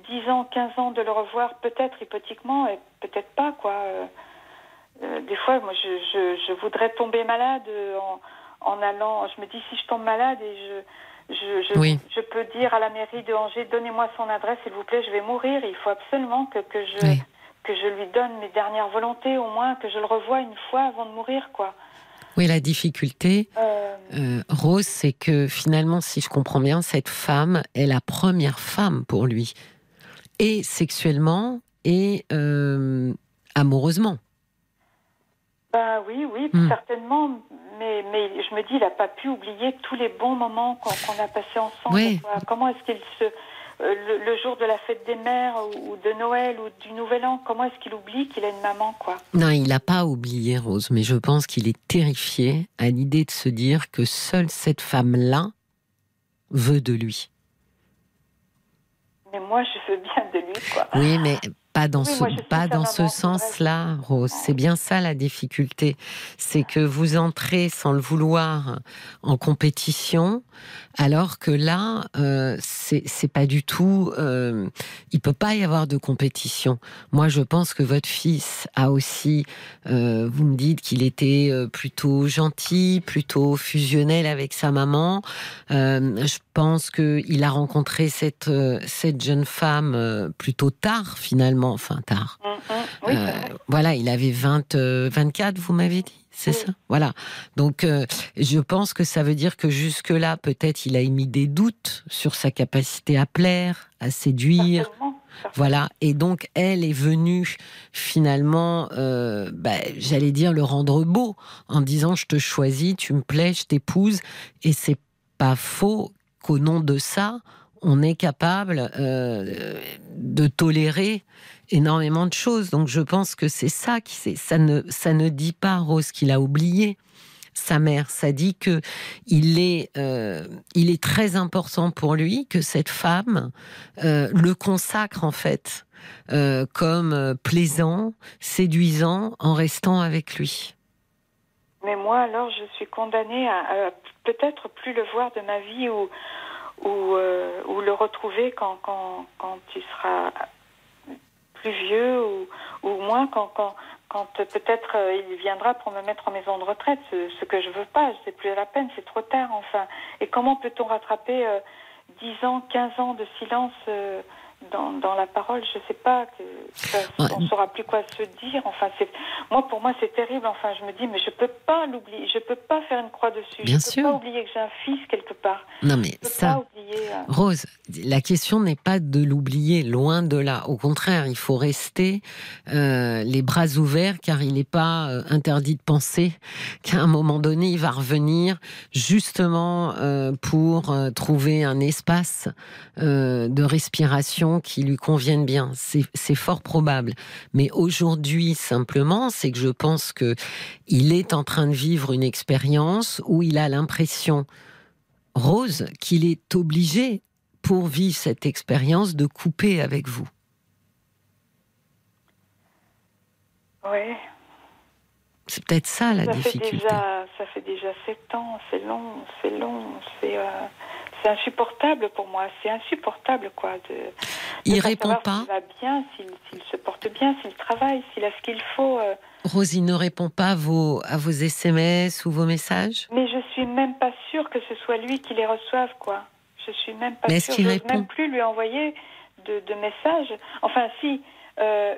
10 ans, 15 ans de le revoir, peut-être hypothétiquement, et peut-être pas, quoi. Euh, euh, des fois, moi, je, je, je, voudrais tomber malade en, en, allant. Je me dis, si je tombe malade et je, je, je, je peux dire à la mairie de Angers, donnez-moi son adresse, s'il vous plaît, je vais mourir. Il faut absolument que, que je. que je lui donne mes dernières volontés, au moins que je le revoie une fois avant de mourir, quoi. Oui, la difficulté, euh. Euh, Rose, c'est que finalement, si je comprends bien, cette femme est la première femme pour lui, et sexuellement et euh, amoureusement. Ben oui, oui, hmm. certainement. Mais, mais je me dis, il n'a pas pu oublier tous les bons moments qu'on a passés ensemble. Comment est-ce qu'il se euh, le, jour de la fête des mères ou, de Noël ou du Nouvel An, comment est-ce qu'il oublie qu'il a une maman, quoi? Non, il n'a pas oublié Rose, mais je pense qu'il est terrifié à l'idée de se dire que seule cette femme-là veut de lui. Mais moi, je veux bien de lui, quoi. Oui, mais pas dans ce, pas dans ce sens-là, Rose. C'est bien ça la difficulté. C'est que vous entrez sans le vouloir en compétition alors que là, euh, c'est pas du tout. Euh, il peut pas y avoir de compétition. Moi, je pense que votre fils a aussi. Euh, vous me dites qu'il était euh, plutôt gentil, plutôt fusionnel avec sa maman. Je pense que il a rencontré cette cette jeune femme plutôt tard, finalement. Enfin tard. Mm, mm. voilà, il avait 20, 24, vous m'avez dit? C'est ça Voilà. Donc, euh, je pense que ça veut dire que jusque-là, peut-être, il a émis des doutes sur sa capacité à plaire, à séduire. Voilà. Et donc, elle est venue finalement, euh, bah, j'allais dire, le rendre beau en disant je te choisis, tu me plais, je t'épouse. Et c'est pas faux qu'au nom de ça, on est capable euh, de tolérer énormément de choses. Donc je pense que c'est ça qui ça ne ça ne dit pas Rose qu'il a oublié sa mère. Ça dit que il est euh, il est très important pour lui que cette femme euh, le consacre en fait euh, comme plaisant, séduisant en restant avec lui. Mais moi alors je suis condamnée à, peut-être plus le voir de ma vie ou ou, ou le retrouver quand, quand, quand il sera plus vieux ou, ou moins quand, quand, quand peut-être euh, il viendra pour me mettre en maison de retraite, ce, ce que je veux pas, c'est plus la peine, c'est trop tard enfin. Et comment peut-on rattraper euh, 10 ans, 15 ans de silence euh, dans, dans, la parole, je sais pas, que, on saura plus quoi se dire. Enfin, c'est moi pour moi c'est terrible. Enfin, je me dis mais je peux pas l'oublier, je peux pas faire une croix dessus. Bien je sûr. peux pas oublier que j'ai un fils quelque part. Non mais ça, oublier, euh, Rose, la question n'est pas de l'oublier, loin de là. Au contraire, il faut rester euh, les bras ouverts, car il n'est pas euh, interdit de penser qu'à un moment donné il va revenir justement pour trouver un espace de respiration qui lui conviennent bien. C'est fort probable. Mais aujourd'hui, simplement, c'est que je pense que il est en train de vivre une expérience où il a l'impression, Rose, qu'il est obligé, pour vivre cette expérience, de couper avec vous. Oui. C'est peut-être ça la difficulté. ça fait déjà sept ans, c'est long, c'est long, c'est. Euh, c'est insupportable pour moi. C'est insupportable, quoi. De, il répond pas. S'il va bien, s'il se porte bien, s'il travaille, s'il a ce qu'il faut. Euh. Rosie ne répond pas à vos, à vos SMS ou vos messages? Mais je suis même pas sûre que ce soit lui qui les reçoive, quoi. Je suis même pas Mais sûre. Je ne même plus lui envoyer de, de messages. Enfin, si. Euh,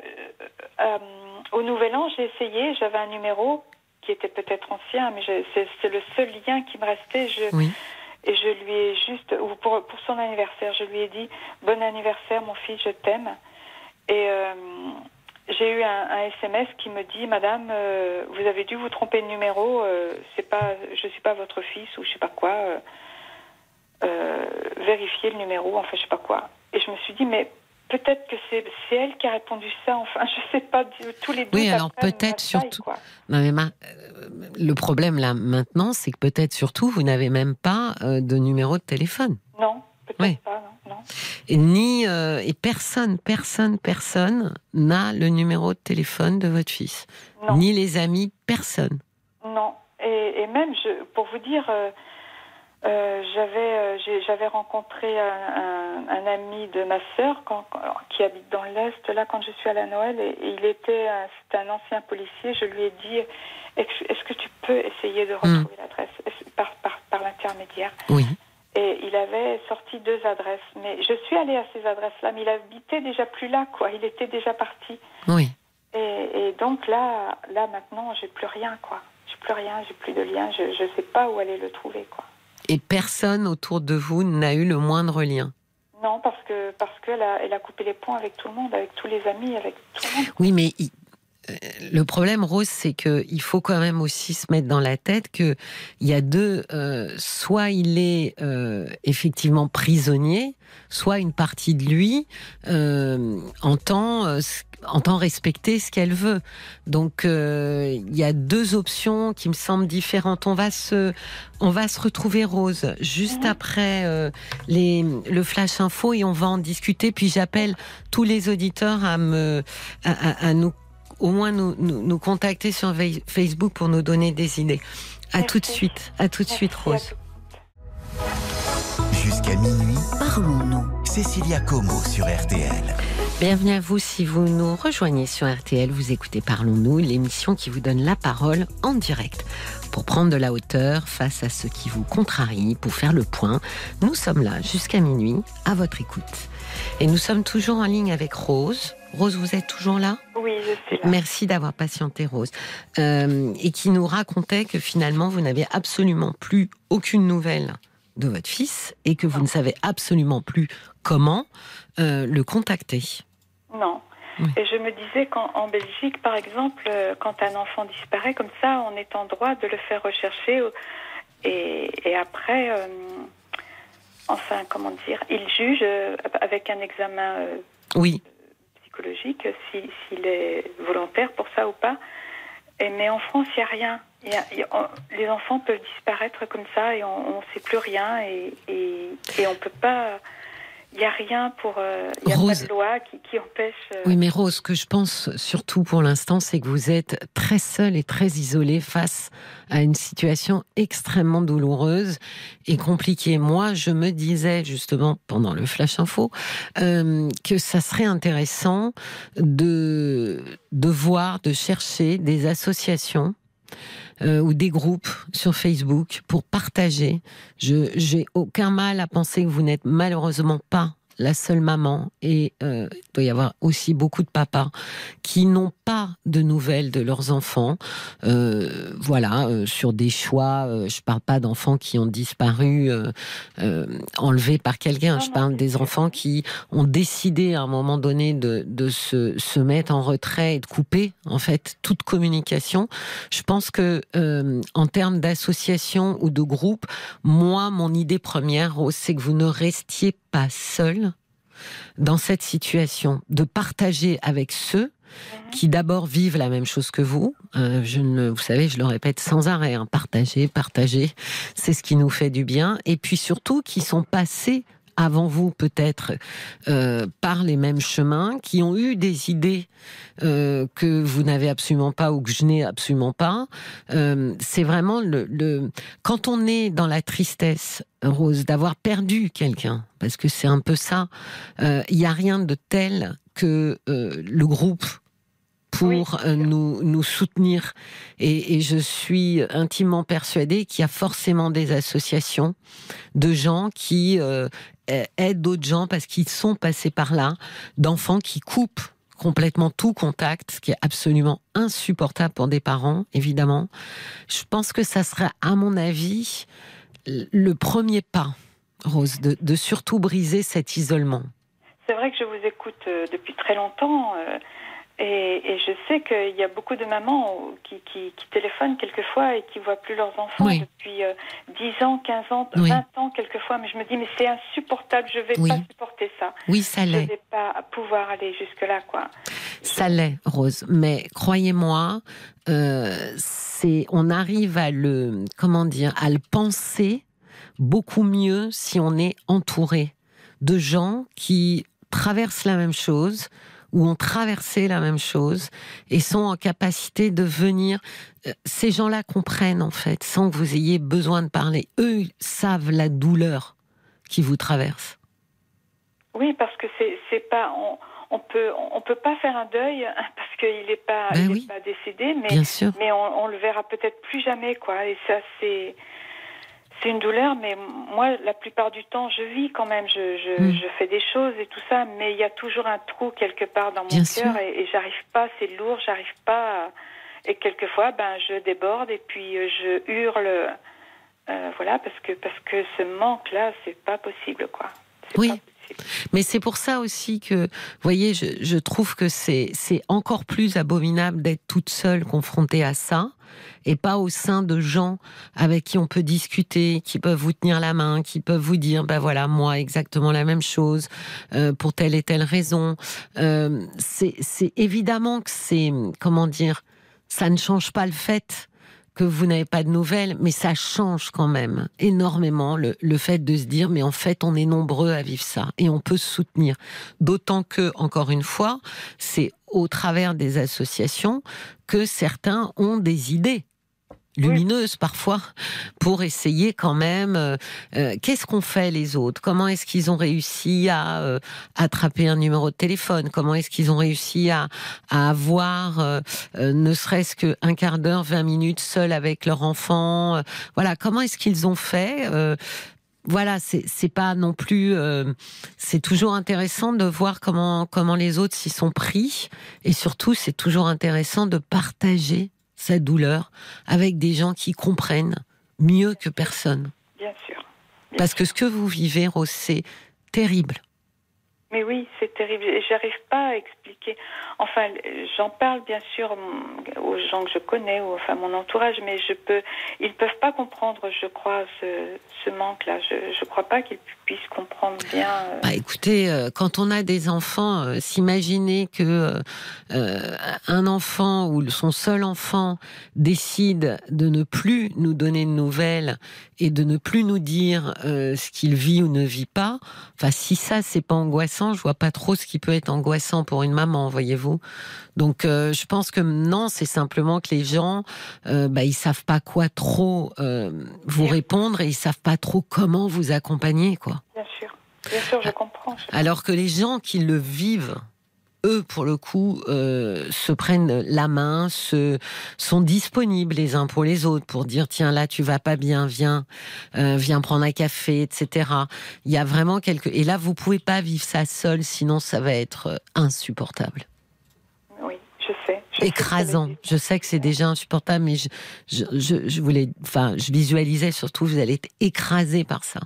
euh, au Nouvel An, j'ai essayé. J'avais un numéro qui était peut-être ancien, mais c'est le seul lien qui me restait. Je, oui et je lui ai juste, ou pour, pour son anniversaire, je lui ai dit Bon anniversaire, mon fils, je t'aime. Et euh, j'ai eu un, SMS qui me dit Madame, euh, vous avez dû vous tromper de numéro, euh, c'est pas, je suis pas votre fils, ou je sais pas quoi. Vérifiez le numéro, enfin, je sais pas quoi. Et je me suis dit Mais peut-être que c'est elle qui a répondu ça. Enfin, je sais pas tous les deux. Oui, alors peut-être surtout. Non, mais euh, le problème là maintenant, c'est que peut-être surtout vous n'avez même pas euh, de numéro de téléphone. Non, peut-être pas. Non, Et ni euh, et personne, personne, personne n'a le numéro de téléphone de votre fils, ni les amis, personne. Non. Et, et même, je, pour vous dire. Euh, euh, j'avais rencontré un, un, ami de ma sœur quand, qui habite dans l'est là quand je suis à Noël et, il était c'est un ancien policier. Je lui ai dit est-ce que tu peux essayer de retrouver hmm. l'adresse par, par, par l'intermédiaire? Oui. Et il avait sorti deux adresses. Mais je suis allée à ces adresses là mais il habitait déjà plus là quoi. Il était déjà parti. Oui. Et, et donc là là maintenant j'ai plus rien quoi. J'ai plus rien j'ai plus de lien je je sais pas où aller le trouver quoi et personne autour de vous n'a eu le moindre lien Non, parce que parce qu'elle a, elle a coupé les ponts avec tout le monde, avec tous les amis, avec tout le monde. Oui, mais euh, le problème, Rose, c'est que il faut quand même aussi se mettre dans la tête que il y a deux. Euh, soit il est euh, effectivement prisonnier, soit une partie de lui euh, entend euh, entend respecter ce qu'elle veut. Donc euh, il y a deux options qui me semblent différentes. On va se on va se retrouver Rose juste après euh, les le flash info et on va en discuter. Puis j'appelle tous les auditeurs à me à, à nous au moins nous, nous, contacter sur Facebook pour nous donner des idées. À tout de suite, à tout de suite, Rose. Jusqu'à minuit, parlons-nous. Cécilia Como sur RTL. Bienvenue à vous si vous nous rejoignez sur RTL. Vous écoutez Parlons-nous, l'émission qui vous donne la parole en direct. Pour prendre de la hauteur face à ce qui vous contrarie, pour faire le point, nous sommes là jusqu'à minuit, à votre écoute. Et nous sommes toujours en ligne avec Rose. Rose, vous êtes toujours là? Oui, je suis là. Merci d'avoir patienté, Rose. Euh, et qui nous racontait que finalement, vous n'avez absolument plus aucune nouvelle de votre fils et que vous ne savez absolument plus comment euh, le contacter. Non. Et je me disais qu'en Belgique, par exemple, euh, quand un enfant disparaît comme ça, on est en droit de le faire rechercher. Et, après, euh, enfin, comment dire, il juge avec un examen oui. psychologique s'il est volontaire pour ça ou pas. Et, mais en France, il n'y a rien. les enfants peuvent disparaître comme ça et on ne sait plus rien et, et, et on ne peut pas il n'y a rien pour. Euh, n'y a pas de loi qui, empêche. Euh, oui, mais Rose, ce que je pense surtout pour l'instant, c'est que vous êtes très seule et très isolée face à une situation extrêmement douloureuse et compliquée. Moi, je me disais justement pendant le Flash Info euh, que ça serait intéressant de, de voir, de chercher des associations euh, ou des groupes sur Facebook pour partager. Je j'ai aucun mal à penser que vous n'êtes malheureusement pas la seule maman et euh, il doit y avoir aussi beaucoup de papas qui n'ont pas de nouvelles de leurs enfants. Euh, voilà, euh, sur des choix. Euh, je parle pas d'enfants qui ont disparu, euh, enlevés par quelqu'un. Je parle des enfants qui ont décidé à un moment donné de, de se, se, mettre en retrait et de couper en fait toute communication. Je pense que en termes d'association ou de groupe, moi, mon idée première, c'est que vous ne restiez pas seul dans cette situation, de partager avec ceux qui d'abord vivent la même chose que vous. Euh, je ne, vous savez, je le répète sans arrêt, hein, partager, partager, c'est ce qui nous fait du bien. Et puis surtout, qui sont passés avant vous peut-être euh, par les mêmes chemins, qui ont eu des idées euh, que vous n'avez absolument pas ou que je n'ai absolument pas. Euh, c'est vraiment le, le, quand on est dans la tristesse, Rose, d'avoir perdu quelqu'un, parce que c'est un peu ça. Il n'y a rien de tel que le groupe pour nous, nous soutenir. Et, et, je suis intimement persuadée qu'il y a forcément des associations de gens qui euh, aident d'autres gens parce qu'ils sont passés par là, d'enfants qui coupent complètement tout contact, ce qui est absolument insupportable pour des parents, évidemment. Je pense que ça serait, à mon avis, le premier pas, Rose, de, de surtout briser cet isolement. C'est vrai que je vous écoute euh, depuis très longtemps. Euh, et, je sais qu'il y a beaucoup de mamans qui, qui, téléphonent quelquefois et qui voient plus leurs enfants depuis 10 euh, ans, 15 ans, 20 ans quelquefois. Mais je me dis, mais c'est insupportable, je ne vais pas supporter ça. Oui, ça l'est. Je ne vais pas pouvoir aller jusque-là, quoi. Ça l'est, Rose. Mais croyez-moi, euh, c'est, on arrive à le, comment dire, à le penser beaucoup mieux si on est entouré de gens qui traversent la même chose, ou ont traversé la même chose et sont en capacité de venir. Euh, ces gens-là comprennent en fait, sans que vous ayez besoin de parler. Eux savent la douleur qui vous traverse. Oui, parce que c'est pas on, on, peut on peut pas faire un deuil parce qu'il n'est pas, ben pas décédé, mais mais on, on le verra peut-être plus jamais quoi. Et ça c'est c'est une douleur, mais moi, la plupart du temps, je vis quand même. Je, je, hmm. je fais des choses et tout ça, mais il y a toujours un trou quelque part dans mon cœur et, et j'arrive pas. C'est lourd, j'arrive pas. Et quelquefois, ben, je déborde et puis euh, je hurle. Euh, voilà, parce que parce que ce manque-là, c'est pas possible, quoi. Oui. Mais c'est pour ça aussi que, vous voyez, je, je trouve que c'est encore plus abominable d'être toute seule confrontée à ça et pas au sein de gens avec qui on peut discuter, qui peuvent vous tenir la main, qui peuvent vous dire, ben voilà, moi exactement la même chose, euh, pour telle et telle raison. Euh, c'est évidemment que c'est, comment dire, ça ne change pas le fait que vous n'avez pas de nouvelles, mais ça change quand même énormément le, le, fait de se dire, mais en fait, on est nombreux à vivre ça et on peut se soutenir. D'autant que, encore une fois, c'est au travers des associations que certains ont des idées lumineuse parfois pour essayer quand même euh, euh, qu'est-ce qu'ont fait les autres? Comment est-ce qu'ils ont réussi à euh, attraper un numéro de téléphone? Comment est-ce qu'ils ont réussi à, à avoir ne serait-ce qu'un quart d'heure 20 minutes seul avec leur enfant? Voilà comment est-ce qu'ils ont fait voilà, c'est pas non plus. c'est toujours intéressant de voir comment comment les autres s'y sont pris, et surtout c'est toujours intéressant de partager sa douleur avec des gens qui comprennent mieux que personne. Bien sûr. Parce que ce que vous vivez, Rose, c'est terrible. Mais oui, c'est terrible. J'arrive pas à expliquer. Enfin, j'en parle bien sûr aux gens que je connais, ou enfin mon entourage, mais je peux, ils peuvent pas comprendre, je crois, ce, manque-là. Je, ne crois pas qu'ils puissent comprendre bien. Euh. Bah, écoutez, euh, quand on a des enfants, euh, s'imaginer que un enfant ou son seul enfant décide de ne plus nous donner de nouvelles et de ne plus nous dire ce qu'il vit ou ne vit pas. Enfin, si ça c'est pas angoissant, je vois pas trop ce qui peut être angoissant pour une maman, voyez-vous. Donc, euh, je pense que non, c'est simplement que les gens, euh, bah, ils savent pas quoi trop euh, vous répondre et ils savent pas trop comment vous accompagner, quoi. Bien sûr, bien sûr, je comprends. Alors que les gens qui le vivent, eux, pour le coup, euh, se prennent la main, se, sont disponibles les uns pour les autres pour dire tiens là tu vas pas bien, viens, euh, viens prendre un café, etc. Il y a vraiment quelque et là vous pouvez pas vivre ça seul, sinon ça va être euh, insupportable. Oui, je sais. Écrasant. je sais que c'est déjà insupportable, mais je, je, je, je voulais, enfin, je visualisais surtout vous allez être écrasé par ça.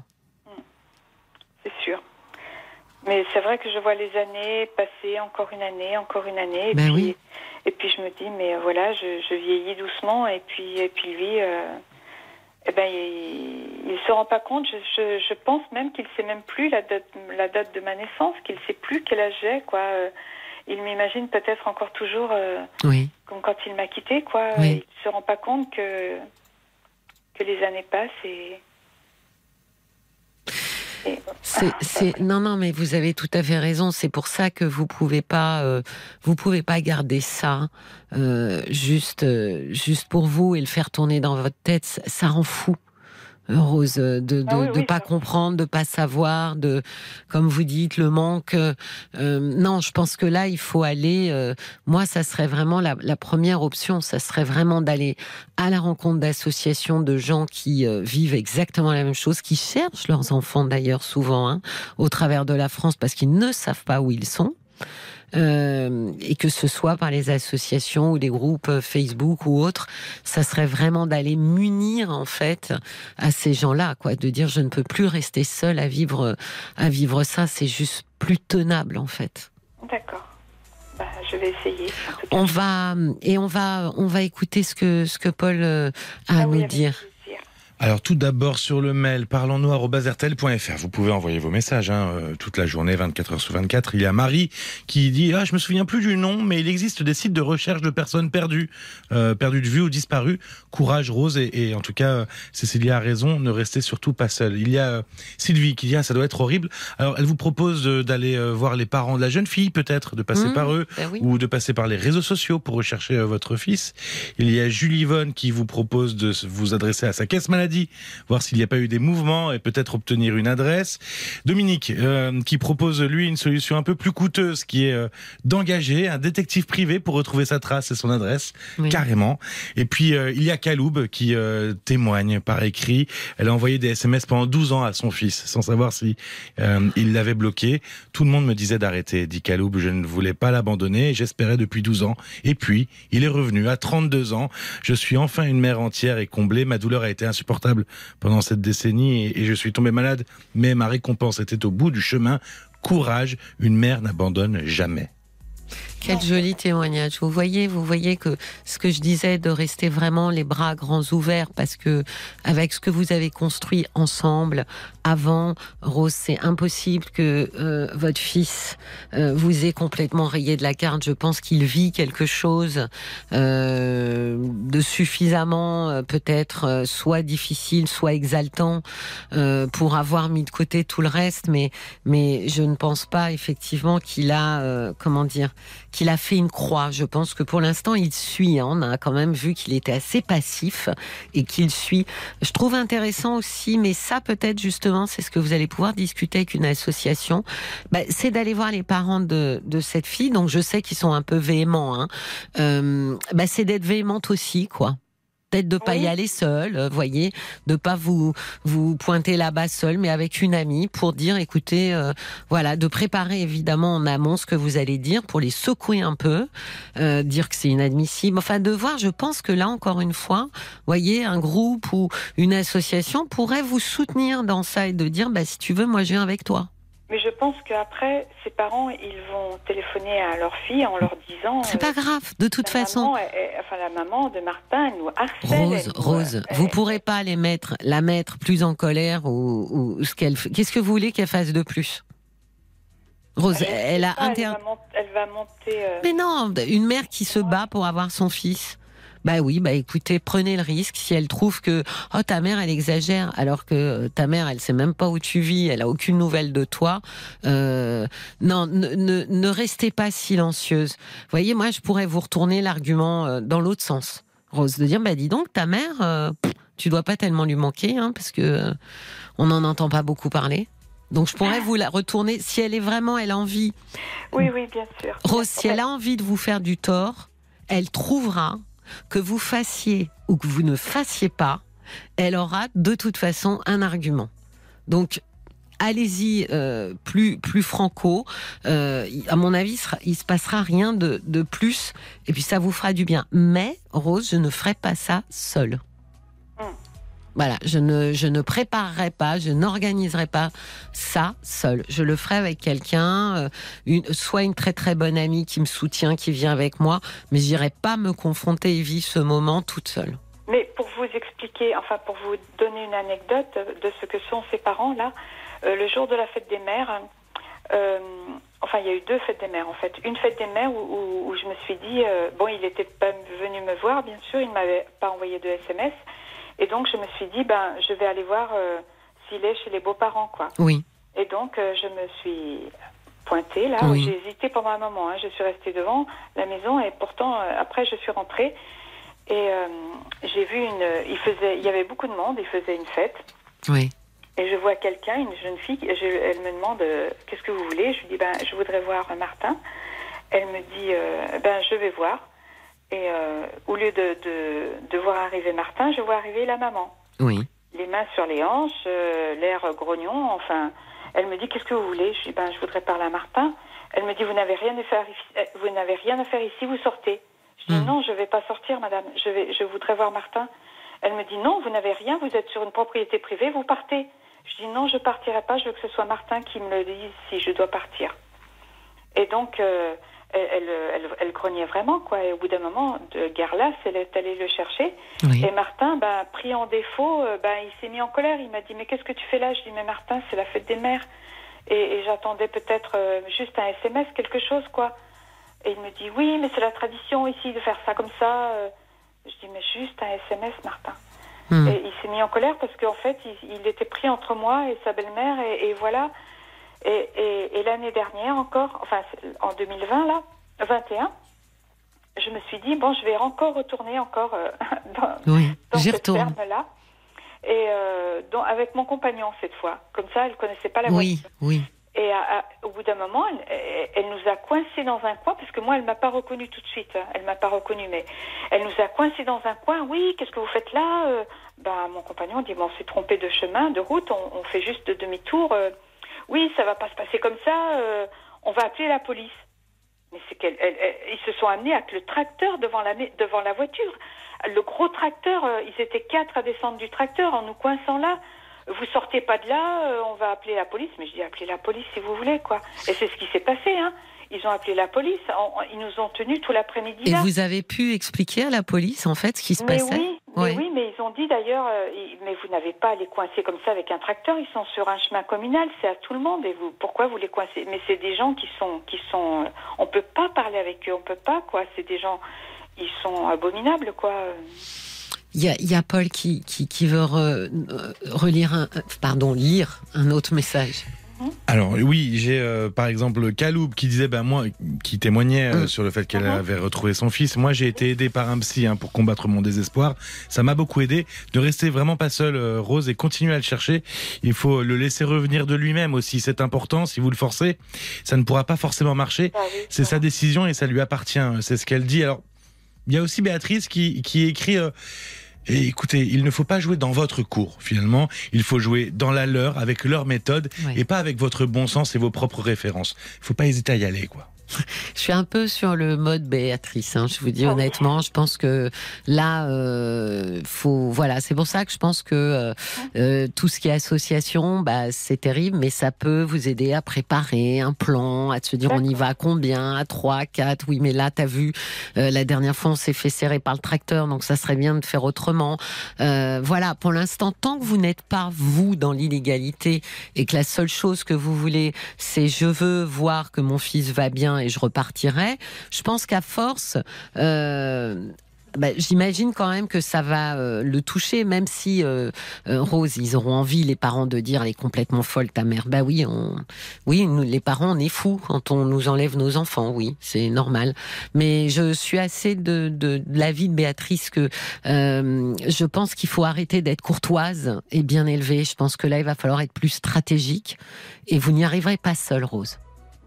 Mais c'est vrai que je vois les années passer, encore une année, encore une année. Et, ben puis, oui. et puis je me dis, mais voilà, je, je vieillis doucement. Et puis, et puis lui, euh, eh ben, il ne se rend pas compte. Je, je, je pense même qu'il sait même plus la date, la date de ma naissance, qu'il sait plus quel âge j'ai. Quoi. Il m'imagine peut-être encore toujours euh, oui. comme quand il m'a quitté. Quoi. Oui. Il ne se rend pas compte que, que les années passent et c'est, non, non, mais vous avez tout à fait raison. C'est pour ça que vous pouvez pas, euh, vous pouvez pas garder ça euh, juste, euh, juste pour vous et le faire tourner dans votre tête. Ça, ça rend fou. Rose, de de, ah de pas comprendre, de pas savoir, de comme vous dites le manque. Euh, non, je pense que là il faut aller. Euh, moi, ça serait vraiment la, la, première option. Ça serait vraiment d'aller à la rencontre d'associations de gens qui euh, vivent exactement la même chose, qui cherchent leurs enfants d'ailleurs souvent hein, au travers de la France parce qu'ils ne savent pas où ils sont. Euh, et que ce soit par les associations ou des groupes Facebook ou autres, ça serait vraiment d'aller munir en fait à ces gens-là, quoi, de dire je ne peux plus rester seul à vivre à vivre ça, c'est juste plus tenable en fait. D'accord. Bah, je vais essayer. On va et on va on va écouter ce que ce que Paul euh, a à ah nous dire. Alors tout d'abord sur le mail parlons-nous@rtl.fr. Vous pouvez envoyer vos messages hein, euh, toute la journée, 24 heures sur 24. Il y a Marie qui dit ah je me souviens plus du nom, mais il existe des sites de recherche de personnes perdues, euh, perdues de vue ou disparues. Courage Rose et, et en tout cas euh, Cécilia a raison, ne restez surtout pas seul. Il y a Sylvie qui dit ah ça doit être horrible. Alors elle vous propose d'aller voir les parents de la jeune fille peut-être, de passer Mmh, par eux ben oui. ou de passer par les réseaux sociaux pour rechercher votre fils. Il y a Julie Yvonne qui vous propose de vous adresser à sa caisse maladie, voir s'il n'y a pas eu des mouvements et peut-être obtenir une adresse. Dominique euh, qui propose lui une solution un peu plus coûteuse qui est euh, d'engager un détective privé pour retrouver sa trace et son adresse Oui. carrément. Et puis euh, il y a Kaloub qui témoigne par écrit. Elle a envoyé des SMS pendant 12 ans à son fils sans savoir si il l'avait bloqué. Tout le monde me disait d'arrêter, dit Kaloub. Je ne voulais pas l'abandonner et j'espérais depuis 12 ans. Et puis, il est revenu à 32 ans. Je suis enfin une mère entière et comblée. Ma douleur a été insupportable pendant cette décennie et, je suis tombé malade. Mais ma récompense était au bout du chemin. Courage, une mère n'abandonne jamais. Quel joli témoignage. Vous voyez, vous voyez que ce que je disais de rester vraiment les bras grands ouverts parce que avec ce que vous avez construit ensemble avant, Rose, c'est impossible que euh, votre fils euh, vous ait complètement rayé de la carte. Je pense qu'il vit quelque chose euh, de suffisamment peut-être soit difficile, soit exaltant pour avoir mis de côté tout le reste. Mais mais je ne pense pas effectivement qu'il a comment dire qu'il a fait une croix. Je pense que pour l'instant, il suit. Hein. On a quand même vu qu'il était assez passif et qu'il suit. Je trouve intéressant aussi, mais ça peut-être justement, c'est ce que vous allez pouvoir discuter avec une association, bah, c'est d'aller voir les parents de, de, cette fille. Donc je sais qu'ils sont un peu véhéments. Hein. Euh, bah, c'est d'être véhémente aussi, quoi peut-être de pas y aller seul, euh, voyez, de pas vous vous pointer là-bas seul, mais avec une amie pour dire, écoutez, euh, voilà, de préparer évidemment en amont ce que vous allez dire pour les secouer un peu, euh, dire que c'est inadmissible, enfin de voir. Je pense que là encore une fois, voyez, un groupe ou une association pourrait vous soutenir dans ça et de dire, bah si tu veux, moi je viens avec toi. Mais je pense qu'après, ses parents, ils vont téléphoner à leur fille en leur disant. C'est pas euh, grave, de toute façon. enfin, la maman de Martin, nous harcèle. Rose, Rose, vous pourrez pas les mettre, la mettre plus en colère ou, ce qu'elle. Qu'est-ce que vous voulez qu'elle fasse de plus? Rose, elle, a intérêt. Elle, va monter. Euh, Mais non, une mère qui se bat pour avoir son fils. Bah oui, bah écoutez, prenez le risque. Si elle trouve que oh ta mère elle exagère, alors que euh, ta mère elle sait même pas où tu vis, elle a aucune nouvelle de toi. Euh, non, ne, ne, restez pas silencieuse. Vous voyez, moi je pourrais vous retourner l'argument euh, dans l'autre sens, Rose, de dire bah dis donc ta mère, euh, tu dois pas tellement lui manquer, hein, parce que on n'en entend pas beaucoup parler. Donc je pourrais vous la retourner si elle est vraiment, elle a envie. Oui, oui, bien sûr. Rose, si elle a envie de vous faire du tort, elle trouvera que vous fassiez ou que vous ne fassiez pas, elle aura de toute façon un argument. Donc, allez-y euh, plus plus franco. Euh, à mon avis, il, se passera rien de, de, plus. Et puis ça vous fera du bien. Mais Rose, je ne ferai pas ça seule. Voilà, je ne, je ne préparerai pas, je n'organiserai pas ça seul. Je le ferai avec quelqu'un, euh, soit une très très bonne amie qui me soutient, qui vient avec moi, mais j'irai pas me confronter et vivre ce moment toute seule. Mais pour vous expliquer, enfin pour vous donner une anecdote de ce que sont ces parents là, euh, le jour de la fête des mères, euh, enfin il y a eu deux fêtes des mères en fait. Une fête des mères où, je me suis dit, bon il était pas venu me voir bien sûr, il m'avait pas envoyé de SMS. Et donc, je me suis dit, ben, je vais aller voir euh, s'il est chez les beaux-parents, quoi. Oui. Et donc, euh, je me suis pointée, là. J'ai hésité pendant un moment. Hein. Je suis restée devant la maison et pourtant, euh, après, je suis rentrée. Et j'ai vu une. Il, faisait, il y avait beaucoup de monde, il faisait une fête. Oui. Et je vois quelqu'un, une jeune fille, elle me demande Qu'est-ce que vous voulez? Je lui dis ben, Je voudrais voir Martin. Elle me dit ben, Je vais voir. Et euh, au lieu de, de, de, voir arriver Martin, je vois arriver la maman. Oui. Les mains sur les hanches, euh, l'air grognon, enfin. Elle me dit Qu'est-ce que vous voulez? Je dis ben, Je voudrais parler à Martin. Elle me dit Vous n'avez rien à faire, euh, vous n'avez rien à faire ici, vous sortez. Je dis hmm. Non, je ne vais pas sortir, madame. Je, vais, je voudrais voir Martin. Elle me dit Non, vous n'avez rien, vous êtes sur une propriété privée, vous partez. Je dis Non, je partirai pas, je veux que ce soit Martin qui me le dise si je dois partir. Et donc elle, elle, elle, grognait vraiment, quoi. Et au bout d'un moment, de guerre elle est allée le chercher. Et Martin, ben, pris en défaut, euh, ben, il s'est mis en colère. Il m'a dit, mais qu'est-ce que tu fais là? Je dis, mais Martin, c'est la fête des mères. Et, j'attendais peut-être euh, juste un SMS, quelque chose, quoi. Et il me dit, oui, mais c'est la tradition ici de faire ça comme ça. Euh. Je dis, mais juste un SMS, Martin. Hmm. Et il s'est mis en colère parce qu'en fait, il, était pris entre moi et sa belle-mère. et voilà. Et, l'année dernière encore, enfin en 2020 là, 21, je me suis dit bon, je vais encore retourner encore euh, dans, cette ferme là. Et euh, avec mon compagnon cette fois. Comme ça, elle connaissait pas la oui, Oui, Et au bout d'un moment, elle, nous a coincés dans un coin parce que moi, elle m'a pas reconnu tout de suite. Hein. Elle m'a pas reconnu, mais elle nous a coincés dans un coin. Oui, qu'est-ce que vous faites là euh, Bah, mon compagnon dit bon, on s'est trompé de chemin, de route. On, fait juste demi-tour oui, ça va pas se passer comme ça, euh, on va appeler la police. Mais c'est qu'elle, ils se sont amenés avec le tracteur devant la, devant la voiture. Le gros tracteur, euh, ils étaient quatre à descendre du tracteur en nous coinçant là. Vous sortez pas de là, euh, on va appeler la police. Mais je dis appelez la police si vous voulez, quoi. Et c'est ce qui s'est passé, hein. Ils ont appelé la police. ils nous ont tenus tout l'après-midi. Et vous avez pu expliquer à la police, en fait, ce qui se mais passait? oui, mais oui, mais ils ont dit d'ailleurs, euh, mais vous n'avez pas à les coincer comme ça avec un tracteur. Ils sont sur un chemin communal, c'est à tout le monde. Et vous, pourquoi vous les coincez? Mais c'est des gens qui sont, qui sont. Euh, on peut pas parler avec eux, on peut pas, quoi. C'est des gens, ils sont abominables, quoi. Il y a, y a, Paul qui, qui, qui veut relire un, pardon, lire un autre message. Alors oui, j'ai euh, par exemple Kaloub qui disait, ben moi, qui témoignait euh, Mm. sur le fait qu'elle avait retrouvé son fils. Moi, j'ai été aidé par un psy hein, pour combattre mon désespoir. Ça m'a beaucoup aidé de rester vraiment pas seul, euh, Rose, et continuer à le chercher. Il faut le laisser revenir de lui-même aussi. C'est important. Si vous le forcez, ça ne pourra pas forcément marcher. Ah C'est sa décision et ça lui appartient. C'est ce qu'elle dit. Alors, il y a aussi Béatrice qui, qui écrit. Et écoutez, il ne faut pas jouer dans votre cours, finalement. Il faut jouer dans la leur, avec leur méthode, et pas avec votre bon sens et vos propres références. Il faut pas hésiter à y aller, quoi. Je suis un peu sur le mode Béatrice. Hein, je vous dis oui. honnêtement, je pense que là, euh, faut voilà, c'est pour ça que je pense que euh, euh, tout ce qui est association, bah c'est terrible, mais ça peut vous aider à préparer un plan, à se dire on y va à combien, à 3, 4, Oui, mais là, t'as vu, euh, la dernière fois on s'est fait serrer par le tracteur, donc ça serait bien de faire autrement. Voilà, pour l'instant, tant que vous n'êtes pas vous dans l'illégalité et que la seule chose que vous voulez, c'est je veux voir que mon fils va bien et je repartirai. Je pense qu'à force, euh, bah, j'imagine quand même que ça va euh, le toucher, même si euh, Rose, ils auront envie les parents de dire elle est complètement folle ta mère. Bah oui, oui, nous les parents on est fous quand on nous enlève nos enfants. Oui, c'est normal. Mais je suis assez de, de, de l'avis de Béatrice que je pense qu'il faut arrêter d'être courtoise et bien élevée. Je pense que là il va falloir être plus stratégique et vous n'y arriverez pas seule, Rose.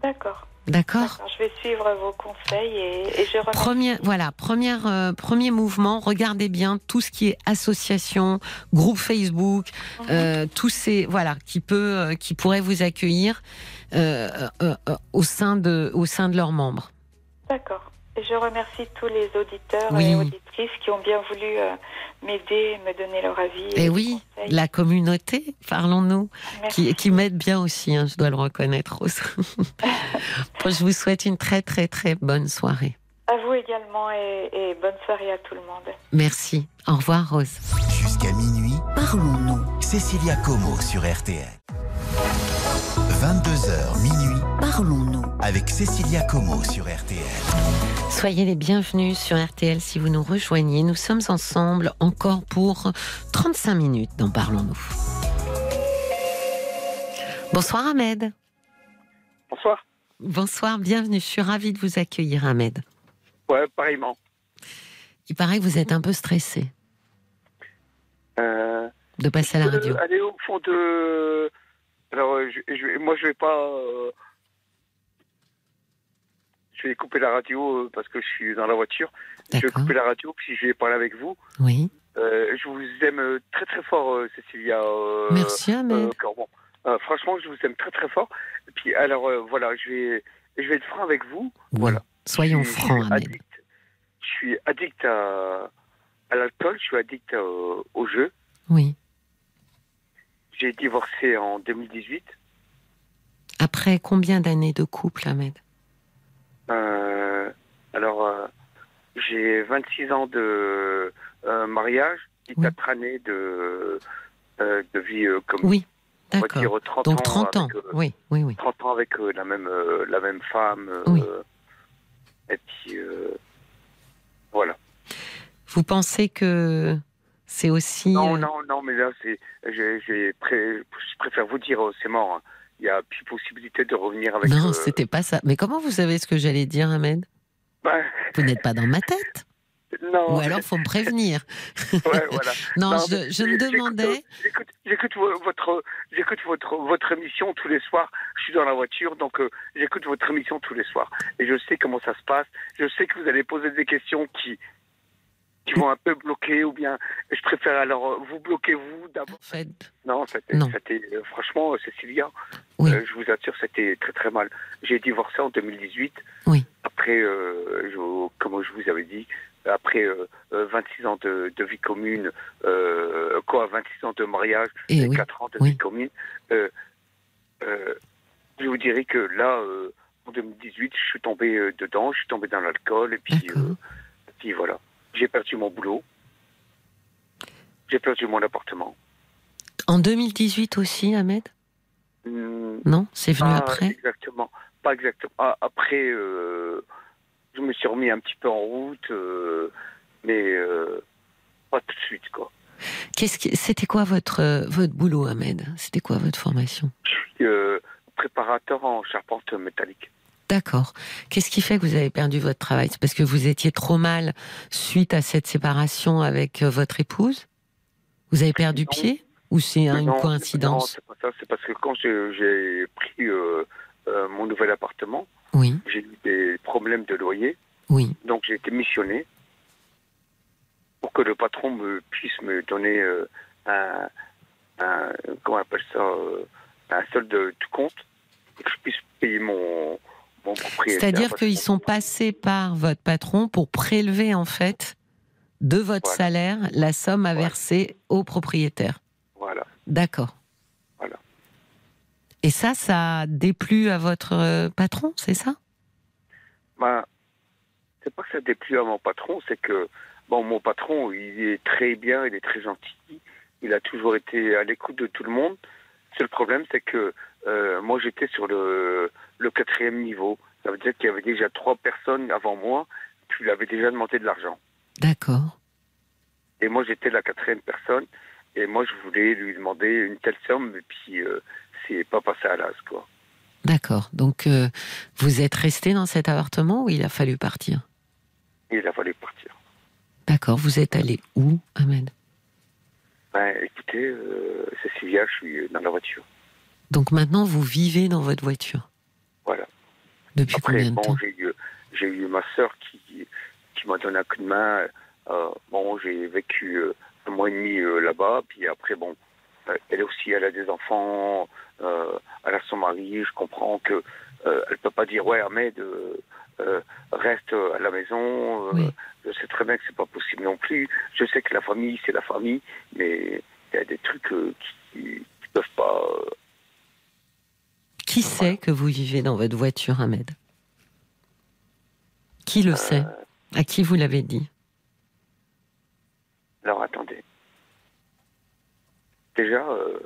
D'accord. D'accord. Je vais suivre vos conseils et, et je remercie. Premier, voilà, première, euh, premier mouvement. Regardez bien tout ce qui est association, groupe Facebook, Mhm. euh, tous ces, voilà, qui peut, euh, qui pourrait vous accueillir au sein de, au sein de leurs membres. D'accord. Et je remercie tous les auditeurs Oui. et auditrices qui ont bien voulu euh, m'aider, me donner leur avis. Et des oui, conseils. la communauté, parlons-nous, qui, qui m'aide bien aussi. hein, je dois le reconnaître, Rose. Bon, je vous souhaite une très très très bonne soirée. À vous également et, et bonne soirée à tout le monde. Merci. Au revoir, Rose. Jusqu'à minuit, parlons-nous. Cécilia Como sur RTL. 22h minuit, parlons-nous avec Cécilia Como sur RTL. Soyez les bienvenus sur RTL si vous nous rejoignez. Nous sommes ensemble encore pour 35 minutes dans Parlons-nous. Bonsoir Ahmed. Bonsoir. Bonsoir, bienvenue. Je suis ravie de vous accueillir Ahmed. Ouais, pareillement. Il paraît que vous êtes un peu stressé Euh, de passer à la radio. aller au fond de. Alors, euh, je, moi, je vais pas. euh, Je vais couper la radio euh, parce que je suis dans la voiture. Je vais couper la radio puis je vais parler avec vous. Oui. Euh, je vous aime euh, très très fort, euh, Cécilia. euh, Merci Ahmed. franchement, je vous aime très très fort. Et puis, alors, voilà, je vais, je vais être franc avec vous. Voilà. Soyons francs je suis Ahmed. addict. Je suis addict à, à l'alcool, je suis addict euh, au jeu. Oui. J'ai divorcé en 2018. Après combien d'années de couple Ahmed? Alors, euh, j'ai 26 ans de euh, mariage et Oui. 4 années de, euh, de vie euh, commune. Oui. D'accord. dire 30 Donc ans 30 ans. avec, euh, Oui, oui, oui. 30 ans avec euh, la, même, euh, la même femme. euh, Oui. Et puis, euh, voilà. Vous pensez que c'est aussi Non, euh, non, non, mais là, c'est, pré- je préfère vous dire, euh, c'est mort. hein. Il n'y a plus possibilité de revenir avec. Non, euh, c'était pas ça. Mais comment vous savez ce que j'allais dire, Ahmed? Ben, Vous n'êtes pas dans ma tête. non. Ou alors, faut me prévenir. Ouais, voilà. Non, Non, je, me demandais. J'écoute, j'écoute vo- votre, j'écoute votre, votre émission tous les soirs. Je suis dans la voiture, donc euh, j'écoute votre émission tous les soirs. Et je sais comment ça se passe. Je sais que vous allez poser des questions qui, qui vont un peu bloquer, ou bien je préfère alors euh, vous bloquez vous d'abord. En fait, Non, c'était, euh, franchement, euh, Cécilia, Oui. euh, je vous assure, c'était très très mal. J'ai divorcé en 2018. Oui. Après, euh, je- comme je vous avais dit, après euh, euh, 26 ans de, de vie commune, quoi, 26 ans de mariage et et Eh oui. 4 ans de vie commune, je vous dirais que là, en 2018, je suis tombé dedans, je suis tombé dans l'alcool, et puis, et puis voilà. J'ai perdu mon boulot. J'ai perdu mon appartement. En 2018 aussi, Ahmed? Hmm, Non C'est venu pas après? Exactement. Pas exactement. Ah, après, euh, je me suis remis un petit peu en route, euh, mais euh, pas tout de suite, quoi. Qu'est-ce. C'était quoi votre, votre boulot, Ahmed? C'était quoi votre formation? Je suis, euh, réparateur en charpente métallique. D'accord. Qu'est-ce qui fait que vous avez perdu votre travail? C'est parce que vous étiez trop mal suite à cette séparation avec euh, votre épouse? Vous avez perdu Non. pied? Ou c'est une Non, Non, coïncidence? c'est pas ça. C'est parce que quand j'ai pris euh, euh, mon nouvel appartement, Oui, j'ai eu des problèmes de loyer. oui. Donc j'ai été missionné pour que le patron me puisse me donner euh, un, un comment on appelle ça un solde de tout compte et que je puisse payer mon mon propriétaire. C'est-à-dire qu'ils sont passés par votre patron pour prélever en fait de votre Voilà. salaire la somme à Voilà. verser au propriétaire. Voilà. D'accord. Voilà. Et ça, ça a déplu à votre euh, patron, c'est ça? Ben, c'est pas que ça déplu à mon patron, c'est que bon, mon patron, il est très bien, il est très gentil, il a toujours été à l'écoute de tout le monde. C'est le problème, c'est que euh, moi j'étais sur le, le quatrième niveau. Ça veut dire qu'il y avait déjà trois personnes avant moi qui lui avaient déjà demandé de l'argent. D'accord. Et moi j'étais la quatrième personne. Et moi je voulais lui demander une telle somme, et puis euh, c'est pas passé à l'as, quoi. D'accord. Donc, euh, vous êtes resté dans cet appartement ou il a fallu partir? Il a fallu partir. D'accord. Vous êtes allé où, Ahmed? Ben écoutez, euh, Cécilia, je suis dans la voiture. Donc maintenant, vous vivez dans votre voiture? Voilà. Depuis Après, combien de bon, temps j'ai eu, j'ai eu ma sœur qui, qui m'a donné un coup de main. Euh, bon, j'ai vécu euh, un mois et demi euh, là-bas. Puis après, bon, elle aussi, elle a des enfants. Elle a son mari. Je comprends que elle peut pas dire ouais, Ahmed, reste à la maison. Oui. Je sais très bien que c'est pas possible non plus. Je sais que la famille, c'est la famille, mais il y a des trucs qui, qui peuvent pas. Euh, Qui sait que vous vivez dans votre voiture, Ahmed? Qui le sait? À qui vous l'avez dit? Alors attendez. Déjà, euh,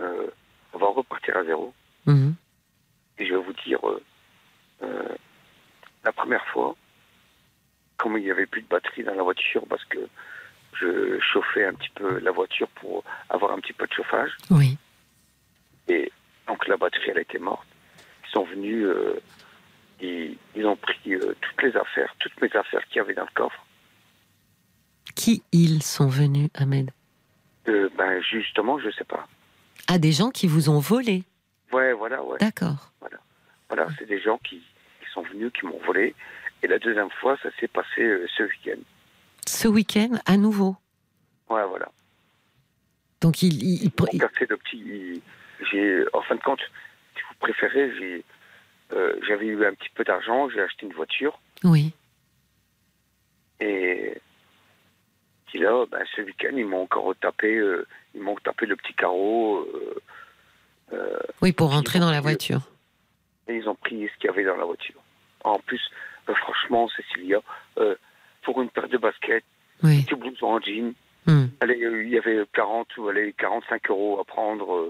euh, on va repartir à zéro. Mhm. Et je vais vous dire, euh, euh, la première fois, comme il n'y avait plus de batterie dans la voiture parce que je chauffais un petit peu la voiture pour avoir un petit peu de chauffage, Oui. Donc la batterie elle était morte. Ils sont venus, euh, ils, ils ont pris euh, toutes les affaires, toutes mes affaires qu'il y avait dans le coffre. Qui ils sont venus, Ahmed? Euh, ben justement, je sais pas. Ah, des gens qui vous ont volé. Ouais, voilà, ouais. D'accord. Voilà, c'est des gens qui, qui sont venus, qui m'ont volé. Et la deuxième fois, ça s'est passé ce week-end. Ce week-end, à nouveau. Ouais, voilà. Donc, il, il- il- Ils J'ai, en fin de compte, si vous préférez, j'ai, euh, j'avais eu un petit peu d'argent, j'ai acheté une voiture. oui. Et puis là, ben, ce week-end, ils m'ont encore tapé, euh, ils m'ont tapé le petit carreau. euh, Oui, pour rentrer dans la voiture. et ils ont pris ce qu'il y avait dans la voiture. En plus, franchement, Cécilia, pour une paire de baskets, Oui. petit blouson en jean, Hmm. allez, il y avait 40 ou allez, 45 euros à prendre.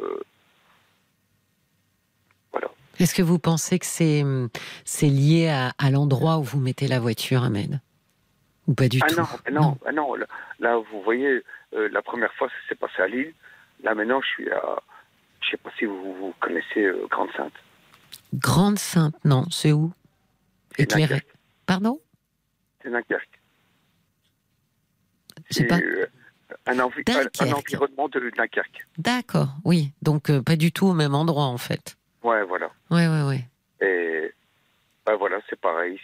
Est-ce que vous pensez que c'est hum, c'est lié à, à l'endroit où vous mettez la voiture, Ahmed? Ou pas du Ah tout? non, ah non, ah non, là, vous voyez, euh, la première fois, ça s'est passé à Lille. Là, maintenant, je suis à. Je sais pas si vous, vous connaissez euh, Grande Sainte. Grande Sainte, non, c'est où? Éclairé. Pardon? C'est Dunkerque. C'est pas. euh, un, envi- un- environnement de Dunkerque. D'accord, oui. Donc, pas du tout au même endroit, en fait. Ouais, voilà. Ouais, ouais, ouais. Et ben voilà, c'est pareil.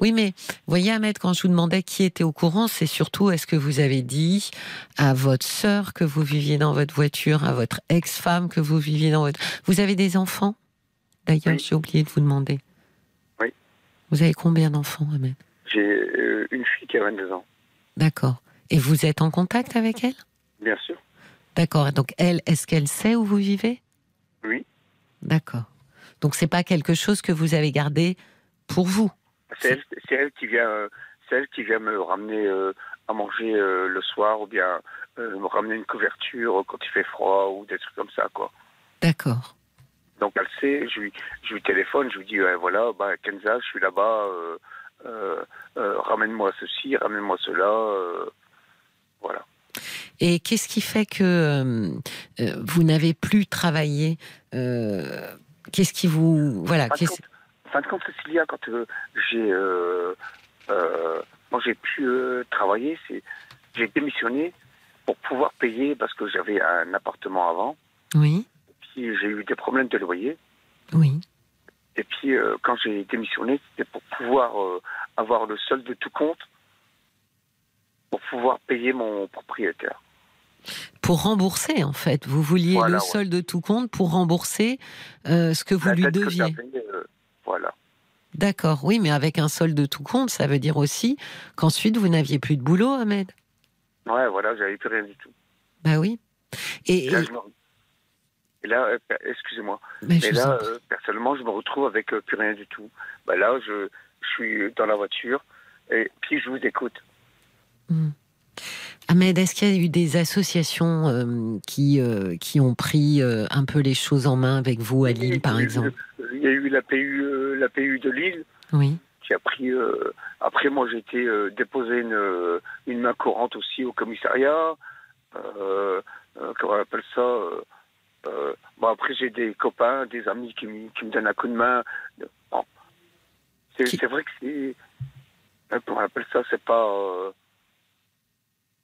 Oui, mais voyez, Ahmed, quand je vous demandais qui était au courant, c'est surtout est-ce que vous avez dit à votre sœur que vous viviez dans votre voiture, à votre ex-femme que vous viviez dans votre. Vous avez des enfants? D'ailleurs, Oui. j'ai oublié de vous demander. Oui. Vous avez combien d'enfants, Ahmed? J'ai euh, une fille qui a 22 ans, D'accord. Et vous êtes en contact avec elle? Bien sûr. D'accord. Donc, elle, est-ce qu'elle sait où vous vivez? Oui. D'accord. Donc, c'est pas quelque chose que vous avez gardé pour vous C'est elle, c'est elle qui vient, euh, c'est elle qui vient me ramener euh, à manger euh, le soir ou bien euh, me ramener une couverture quand il fait froid ou des trucs comme ça, quoi. D'accord. Donc elle sait, je lui, je lui téléphone, je lui dis ouais, voilà, bah, Kenza, je suis là-bas, ramène-moi ceci, ramène-moi cela, voilà. Et qu'est-ce qui fait que euh, euh, vous n'avez plus travaillé euh, qu'est-ce qui vous voilà En fin de compte- Cécilia, quand euh, j'ai j'ai pu travailler, c'est j'ai démissionné pour pouvoir payer parce que j'avais un appartement avant. Oui, Puis j'ai eu des problèmes de loyer. oui. Et puis quand j'ai démissionné, c'était pour pouvoir avoir le solde de tout compte pouvoir payer mon propriétaire. Pour rembourser, en fait, vous vouliez Voilà, le ouais. solde de tout compte pour rembourser euh, ce que vous La lui deviez. euh, voilà. D'accord, oui, mais avec un solde de tout compte, ça veut dire aussi qu'ensuite vous n'aviez plus de boulot, Ahmed. Ouais, voilà, j'avais plus rien du tout. Bah oui. Et, Et là, et- euh, excusez-moi. mais je Mais là, personnellement, je me retrouve avec plus rien du tout. Bah là, je, je suis dans la voiture et puis je vous écoute. Hmm. Ahmed, est-ce qu'il y a eu des associations euh, qui, euh, qui ont pris euh, un peu les choses en main avec vous à Lille, par eu- exemple Il y a eu la PU, la PU de Lille Oui, qui a pris. après, moi, j'ai été déposer une, une main courante aussi au commissariat. Comment on appelle ça Bon, après, j'ai des copains, des amis qui, me- qui me donnent un coup de main. Bon. C'est Qui- vrai que c'est. Comment on appelle ça C'est pas.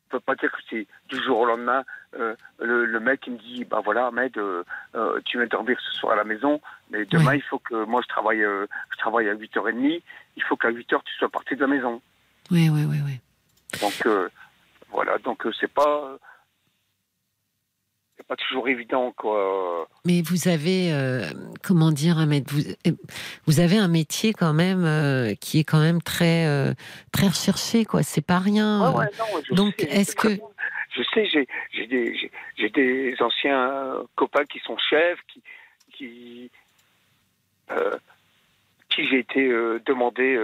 On peut pas dire que c'est du jour au lendemain. euh, le, le mec il me dit bah voilà Ahmed euh, euh, tu viens dormir ce soir à la maison mais demain il faut que moi je travaille je travaille à 8h30 il faut qu'à 8h tu sois parti de la maison oui, oui, oui. oui. donc voilà donc c'est pas c'est pas toujours évident quoi Mais vous avez, euh, comment dire, vous, euh, vous avez un métier quand même euh, qui est quand même très, euh, très recherché, quoi. C'est pas rien. Ouais, non, donc, est-ce que- je sais j'ai des anciens copains qui sont chefs qui qui qui j'ai été demandé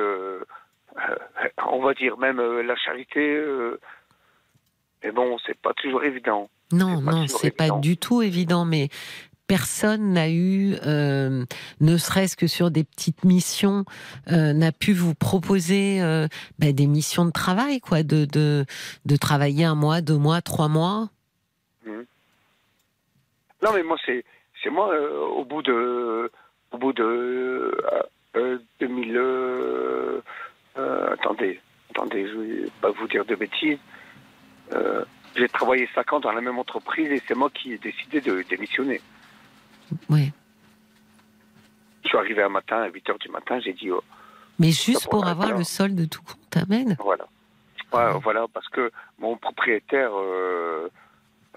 on va dire même la charité mais bon c'est pas toujours évident Non, non, c'est pas du tout évident, mais personne n'a eu, euh, ne serait-ce que sur des petites missions, euh, n'a pu vous proposer euh, bah, des missions de travail, quoi, de, de, de travailler un mois, deux mois, trois mois. Non, mais moi, c'est, c'est moi, au bout de, au bout de euh, euh, 2000, euh, euh, attendez, attendez, je vais pas vous dire de bêtises. J'ai travaillé 5 ans dans la même entreprise et c'est moi qui ai décidé de démissionner. Ouais. Je suis arrivé un matin, à 8 heures du matin, j'ai dit, oh, Mais juste pour avoir le solde de tout compte, Amen. voilà. Ouais, voilà, parce que mon propriétaire, euh,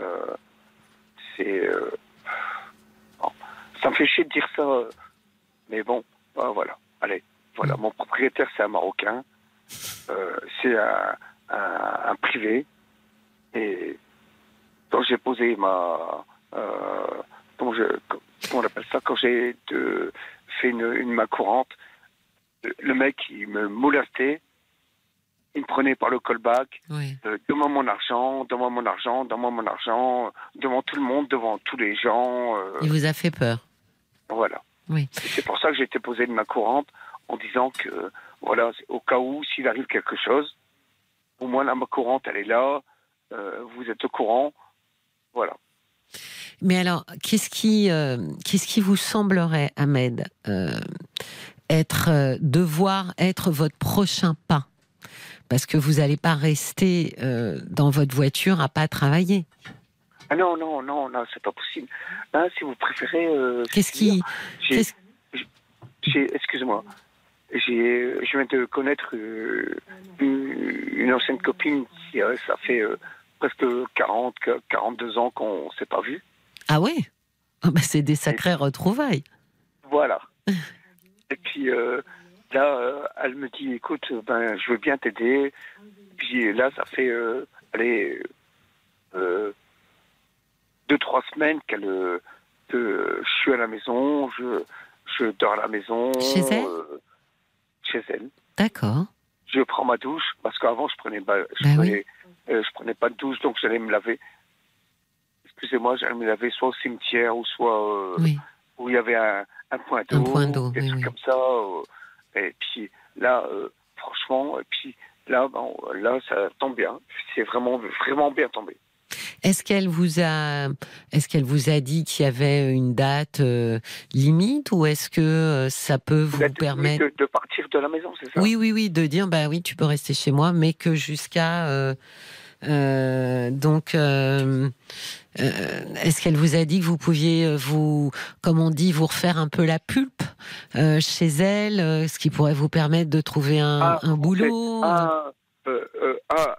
euh, c'est. euh, bon, ça me fait chier de dire ça, mais bon, ouais, voilà. Allez, voilà, mon propriétaire, c'est un Marocain, c'est un, un, un privé, et quand j'ai posé ma. Euh, comment, je, comment on appelle ça Quand j'ai fait une, une main courante, le- mec, il me molestait. Il me prenait par le callback. Ouais. Euh, donne-moi mon argent, donne-moi mon argent, donne-moi mon argent, devant tout le monde, devant tous les gens. euh, Il vous a fait peur. voilà. Oui. C'est pour ça que j'ai été posé de ma courante en disant que, voilà, au cas où, s'il arrive quelque chose, au moins la main courante, elle est là, vous êtes au courant. Voilà. Mais alors, qu'est-ce qui, euh, qu'est-ce qui vous semblerait, Ahmed, euh, être, euh, devoir être votre prochain pas? Parce que vous n'allez pas rester euh, dans votre voiture à pas travailler. Ah non, non, non, non, c'est pas possible. Là, si vous préférez. euh, Qu'est-ce qui, qu'est-ce- Excuse-moi. J'ai, je viens de connaître euh, une, une ancienne copine qui, euh, ça fait euh, presque 40, 42 ans qu'on s'est pas vu. Ah ouais? Ah bah, C'est des sacrées retrouvailles. Voilà. Et puis euh, là, euh, elle me dit, écoute, ben, je veux bien t'aider. Puis là, ça fait, euh, allez, euh, deux, trois semaines qu'elle, que je suis à la maison, je, je dors à la maison. Chez elle? Chez elle. D'accord. Je prends ma douche parce qu'avant je prenais pas, je, Bah oui. Euh, je prenais pas de douche donc j'allais me laver. Excusez-moi, j'allais me laver soit au cimetière ou soit euh, Oui. où il y avait un, un point d'eau, des oui, trucs oui. comme ça. euh, et puis là, euh, franchement, et puis là, bon, là, ça tombe bien. C'est vraiment, vraiment bien tombé. Est-ce qu'elle vous a, est-ce qu'elle vous a dit qu'il y avait une date euh, limite ou est-ce que euh, ça peut vous permettre de, de partir de la maison, c'est ça? Oui, oui, oui, de dire bah oui, tu peux rester chez moi, mais que jusqu'à euh, donc. Est-ce qu'elle vous a dit que vous pouviez vous, comme on dit, vous refaire un peu la pulpe chez elle, ce qui pourrait vous permettre de trouver un, Ah, un boulot? Ah, ah,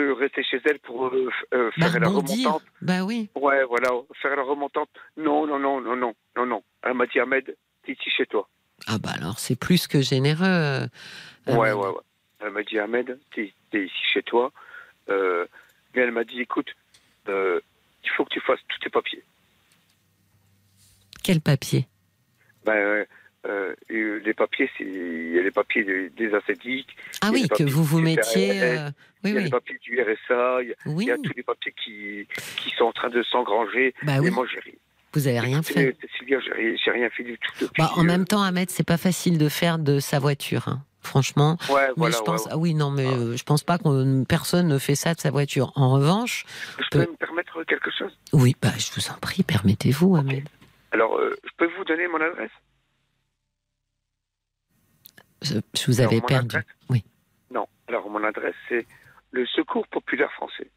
rester chez elle pour euh, euh, faire la remontante. Bah oui. Ouais, voilà, faire la remontante. Non, non, non, non, non, non, non. Elle m'a dit, Ahmed, t'es ici chez toi. Ah bah alors c'est plus que généreux. euh, Ouais, ouais, ouais. Elle m'a dit, Ahmed, t'es ici chez toi. Mais elle m'a dit, écoute, il faut que tu fasses tous tes papiers. Quel papier Ben, euh, euh, les papiers, il y a les papiers des, des ascétiques, Ah Il oui, que vous vous mettiez. Euh, il y a les papiers du RSA, il y a, il Oui. y a tous les papiers qui, qui sont en train de s'engranger. Bah Et moi, j'ai rien. Vous avez rien fait. Cécilia, j'ai rien, j'ai rien fait du tout depuis. Bah, en euh, même temps, Ahmed, c'est pas facile de faire de sa voiture. hein. Franchement. Ouais, Mais voilà, je pense, ouais. ah oui, non, mais Ah. euh, je pense pas que personne ne fait ça de sa voiture. En revanche, Je peux me permettre quelque chose? Oui, bah, je vous en prie, permettez-vous, Ahmed. Alors, euh, je peux vous donner mon adresse? Je, je vous avais perdu. adresse Oui. Non. Alors, mon adresse, c'est le Secours Populaire Français.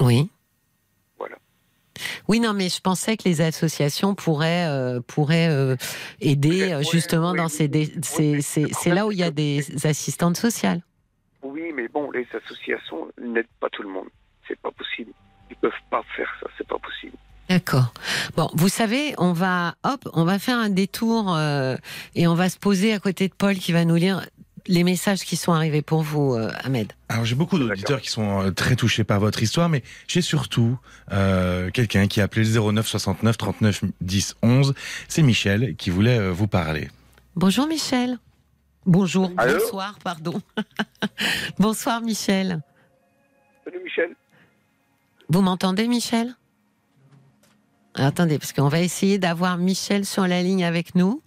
Oui. Voilà. Oui, non, mais je pensais que les associations pourraient, euh, pourraient euh, aider euh, justement oui, dans oui, ces. dé- C'est là où il y a des assistantes sociales. Oui, mais bon, les associations n'aident pas tout le monde. C'est pas possible. Ils peuvent pas faire ça. C'est pas possible. D'accord. Bon, vous savez, on va, hop, on va faire un détour euh, et on va se poser à côté de Paul qui va nous lire les messages qui sont arrivés pour vous, euh, Ahmed. Alors j'ai beaucoup d'auditeurs qui sont euh, très touchés par votre histoire, mais j'ai surtout euh, quelqu'un qui a appelé le 09 69 39 10 11. C'est Michel qui voulait euh, vous parler. Bonjour Michel. Bonjour, Allô bonsoir, pardon. bonsoir Michel. Salut Michel. Vous m'entendez Michel? Attendez, parce qu'on va essayer d'avoir Michel sur la ligne avec nous.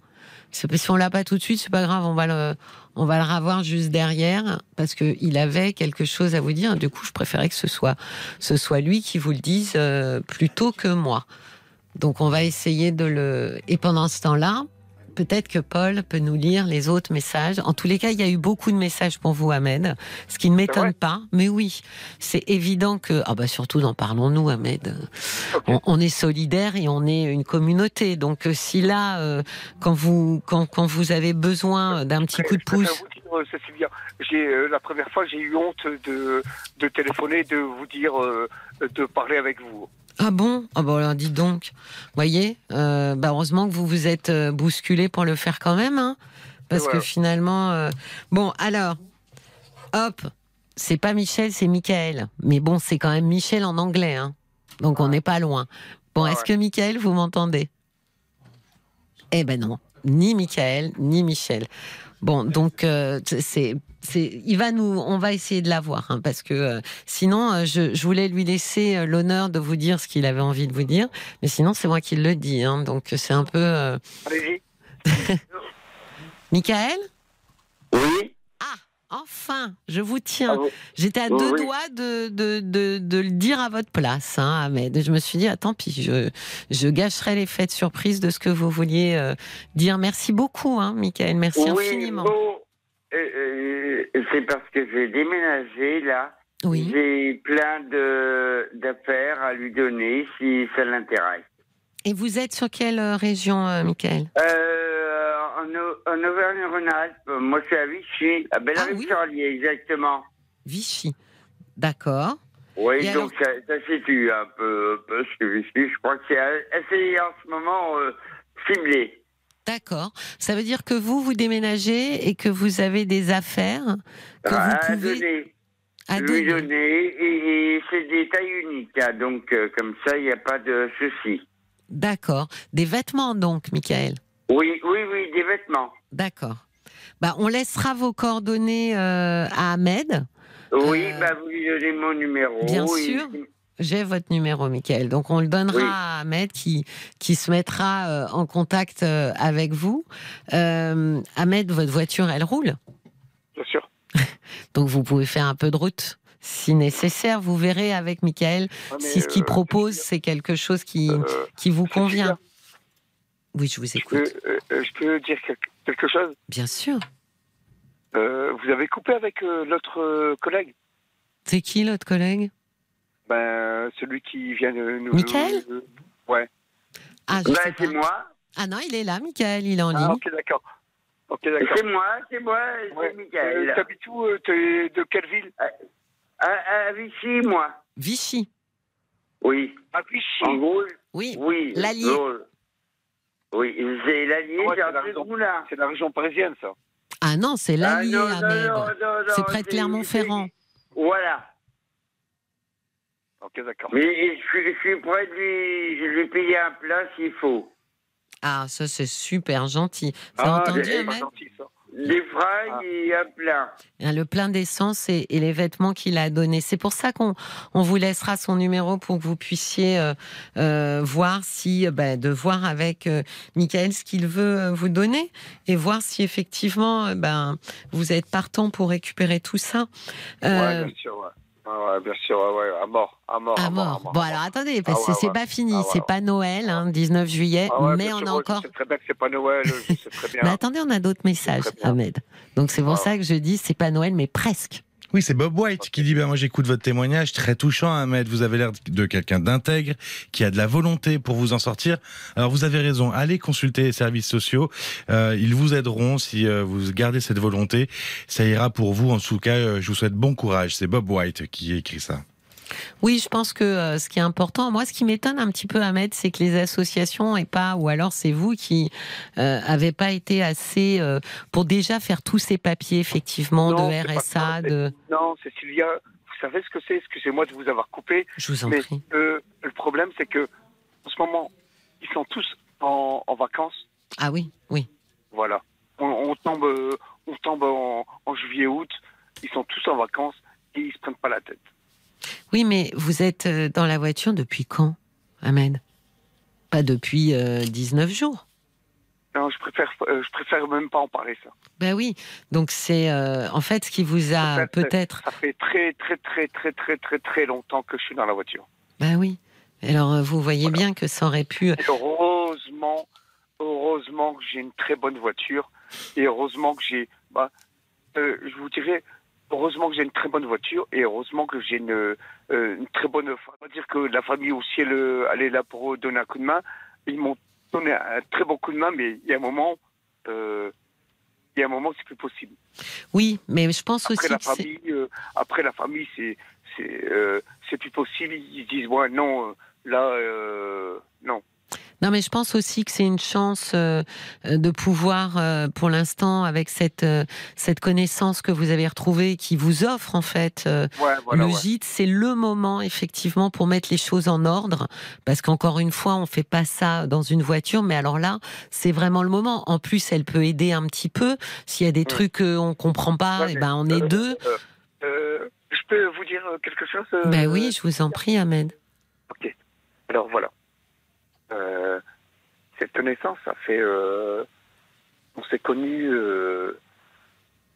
Si on l'a pas tout de suite, c'est pas grave, on va le, on va le revoir juste derrière parce que il avait quelque chose à vous dire. Du coup, je préférais que ce soit, ce soit lui qui vous le dise euh, plutôt que moi. Donc, on va essayer de le. Et pendant ce temps-là, peut-être que Paul peut nous lire les autres messages. En tous les cas, il y a eu beaucoup de messages pour vous, Ahmed, ce qui ne m'étonne pas. Mais oui, c'est évident que. Ah bah surtout, n'en parlons-nous, Ahmed. On, on est solidaire et on est une communauté. Donc, euh, si là, euh, quand vous quand, quand vous avez besoin d'un petit coup de pouce, vous dire, euh, Cécilia, j'ai euh, la première fois, j'ai eu honte de, de téléphoner, de vous dire, euh, de parler avec vous. Ah bon, ah bon, alors dites donc, voyez, euh, bah heureusement que vous vous êtes euh, bousculé pour le faire quand même, hein, parce Voilà. que finalement, euh, bon, alors, hop, c'est pas Michel, c'est Michael, mais bon, c'est quand même Michel en anglais, hein, donc on n'est pas loin. Bon, Ah est-ce ouais. que Michael, vous m'entendez? Eh ben non, ni Michael, ni Michel. Bon, donc euh, c'est, il va nous, on va essayer de l'avoir, hein, parce que euh, sinon, euh, je, je voulais lui laisser euh, l'honneur de vous dire ce qu'il avait envie de vous dire, mais sinon c'est moi qui le dis, hein, donc c'est un peu. euh, Allez-y. Michael, Oui. enfin, je vous tiens. Ah, J'étais à deux oui. doigts de, de, de, de le dire à votre place, hein, Ahmed. Je me suis dit, ah, tant pis, je, je gâcherai l'effet de surprise de ce que vous vouliez euh, dire. Merci beaucoup, hein, Michael. Merci oui, infiniment. bon, euh, euh, c'est parce que j'ai déménagé là. Oui. J'ai plein de d'affaires à lui donner si ça l'intéresse. Et vous êtes sur quelle euh, région, euh, Michael? Euh, en, Au- en Auvergne-Rhône-Alpes, moi je suis à Vichy, à Ah oui exactement. Vichy. D'accord. Oui, Et donc ça, ça situe un peu, un peu ce Vichy. Je crois que c'est assez en ce moment euh, ciblé. D'accord. Ça veut dire que vous, vous déménagez et que vous avez des affaires que vous pouvez donner. à lui donner. donner et, et c'est des tailles uniques, hein, donc euh, comme ça il n'y a pas de souci. D'accord. Des vêtements, donc, Michael? Oui, oui, oui, des vêtements. D'accord. Bah, on laissera vos coordonnées euh, à Ahmed. Oui, Euh, bah vous lui donnez mon numéro. bien et- sûr. J'ai votre numéro, Michael. Donc, on le donnera Oui. à Ahmed qui, qui se mettra euh, en contact euh, avec vous. Euh, Ahmed, votre voiture, elle roule? Bien sûr. Donc, vous pouvez faire un peu de route. si nécessaire. Vous verrez avec Michael si ce qu'il propose, c'est quelque chose qui, qui vous convient. Oui, je vous je écoute. peux, euh, euh, je peux dire quelque- chose? Bien sûr. Vous avez coupé avec l'autre collègue? C'est qui l'autre collègue? Ben, celui qui vient de nous. Michael Ouais. Ah, je Ben, sais c'est pas. moi. Ah non, il est là, Michael, il est en Ah, ligne. ok, d'accord. Ok, d'accord. C'est moi, c'est moi, c'est Ouais. Michael. Euh, T'habites où euh, T'es de quelle ville À, à Vichy, moi. Vichy. Oui. À Vichy. En gros, Oui. oui. L'Allier. Oui, c'est l'Allier, Ouais, c'est la. C'est la région parisienne, ça. Ah non, c'est l'Allier, Ah, non, non, non, C'est près de Clermont-Ferrand. Voilà. Ok, d'accord. Mais je suis, je suis prêt de lui, de lui payer un plat s'il faut. Ah, ça c'est super gentil. Vous avez Ah, entendu, Ahmed gentil, ça. Des fringues Ah. et un plat. Hein, Le plein d'essence et, et les vêtements qu'il a donnés. C'est pour ça qu'on on vous laissera son numéro pour que vous puissiez euh, euh, voir si, ben, de voir avec euh, Michael ce qu'il veut euh, vous donner et voir si effectivement, euh, ben, vous êtes partant pour récupérer tout ça. Ouais, bien sûr, ouais. Ouais, ouais, bien sûr, ouais, ouais, à mort, à mort, à mort. Bon, alors attendez, parce Ah que ouais, c'est pas fini, Ah c'est pas Noël, hein, 19 juillet, Ah mais on a encore. Sais très bien que c'est pas Noël, je sais très bien. Mais attendez, on a d'autres messages. Ahmed. Donc c'est pour Ah. ça que je dis, c'est pas Noël, mais presque. Oui, c'est Bob White qui dit ben moi j'écoute votre témoignage très touchant Ahmed, vous avez l'air de quelqu'un d'intègre qui a de la volonté pour vous en sortir. Alors vous avez raison, allez consulter les services sociaux, Euh, ils vous aideront si euh, vous gardez cette volonté, ça ira pour vous en tout cas, euh, je vous souhaite bon courage. C'est Bob White qui écrit ça. Oui, je pense que euh, ce qui est important, moi, ce qui m'étonne un petit peu, Ahmed, c'est que les associations et pas, ou alors c'est vous qui euh, avez pas été assez euh, pour déjà faire tous ces papiers, effectivement, Non, de c'est RSA, de. Non, Cécilia, vous savez ce que c'est? Excusez-moi de vous avoir coupé, Je vous en mais prie. le problème c'est que en ce moment, ils sont tous en, en vacances. Ah oui, oui. Voilà. On, on tombe, euh, on tombe en, en juillet-août. Ils sont tous en vacances et ils se prennent pas la tête. Oui, mais vous êtes euh, dans la voiture depuis quand, Ahmed? Pas depuis euh, 19 jours. Non, je préfère, euh, je préfère même pas en parler ça. Ben oui. Donc c'est euh, en fait ce qui vous a Peut-être. Ça fait très, très, très, très, très, très, très longtemps que je suis dans la voiture. Ben oui. Alors vous voyez bien que ça aurait pu. Et heureusement, heureusement que j'ai une très bonne voiture et heureusement que j'ai, bah, je vous dirais, heureusement que j'ai une très bonne voiture et heureusement que j'ai une, euh, une très bonne. On va dire que la famille aussi, elle, euh, elle est là pour donner un coup de main. Ils m'ont donné un très bon coup de main, mais il y a un moment, euh, il y a un moment, c'est plus possible. Oui, mais je pense Après aussi la que c'est. famille, euh, après la famille, c'est, c'est, euh, c'est plus possible. Ils disent, ouais, non, là, non. Non, mais je pense aussi que c'est une chance euh, de pouvoir, euh, pour l'instant, avec cette euh, cette connaissance que vous avez retrouvée, qui vous offre en fait Ouais, voilà, le ouais. gîte, c'est le moment effectivement pour mettre les choses en ordre, parce qu'encore une fois, on fait pas ça dans une voiture, mais alors là, c'est vraiment le moment. En plus, elle peut aider un petit peu s'il y a des trucs qu'on comprend pas, et mais, ben on est deux. je peux vous dire quelque chose Ben oui, je vous en prie, Ahmed. Ok. Alors voilà. Euh, cette connaissance, ça fait. euh, on s'est connus euh,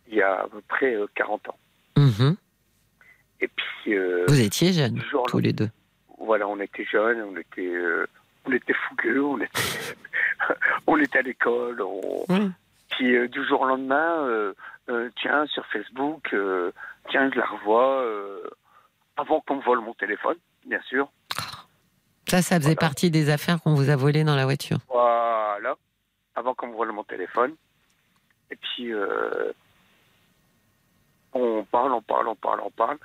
il y a à peu près euh, 40 ans. Mhm. Et puis, Vous étiez jeunes, tous les deux. voilà, on était jeunes, on était, on était fougueux, on était, on était à l'école. On... Puis du jour au lendemain, tiens, sur Facebook, tiens, je la revois. avant qu'on me vole mon téléphone, bien sûr. Ça, ça faisait Voilà. partie des affaires qu'on vous a volées dans la voiture. Voilà. Avant qu'on me vole mon téléphone. Et puis, euh, on parle, on parle, on parle, on parle.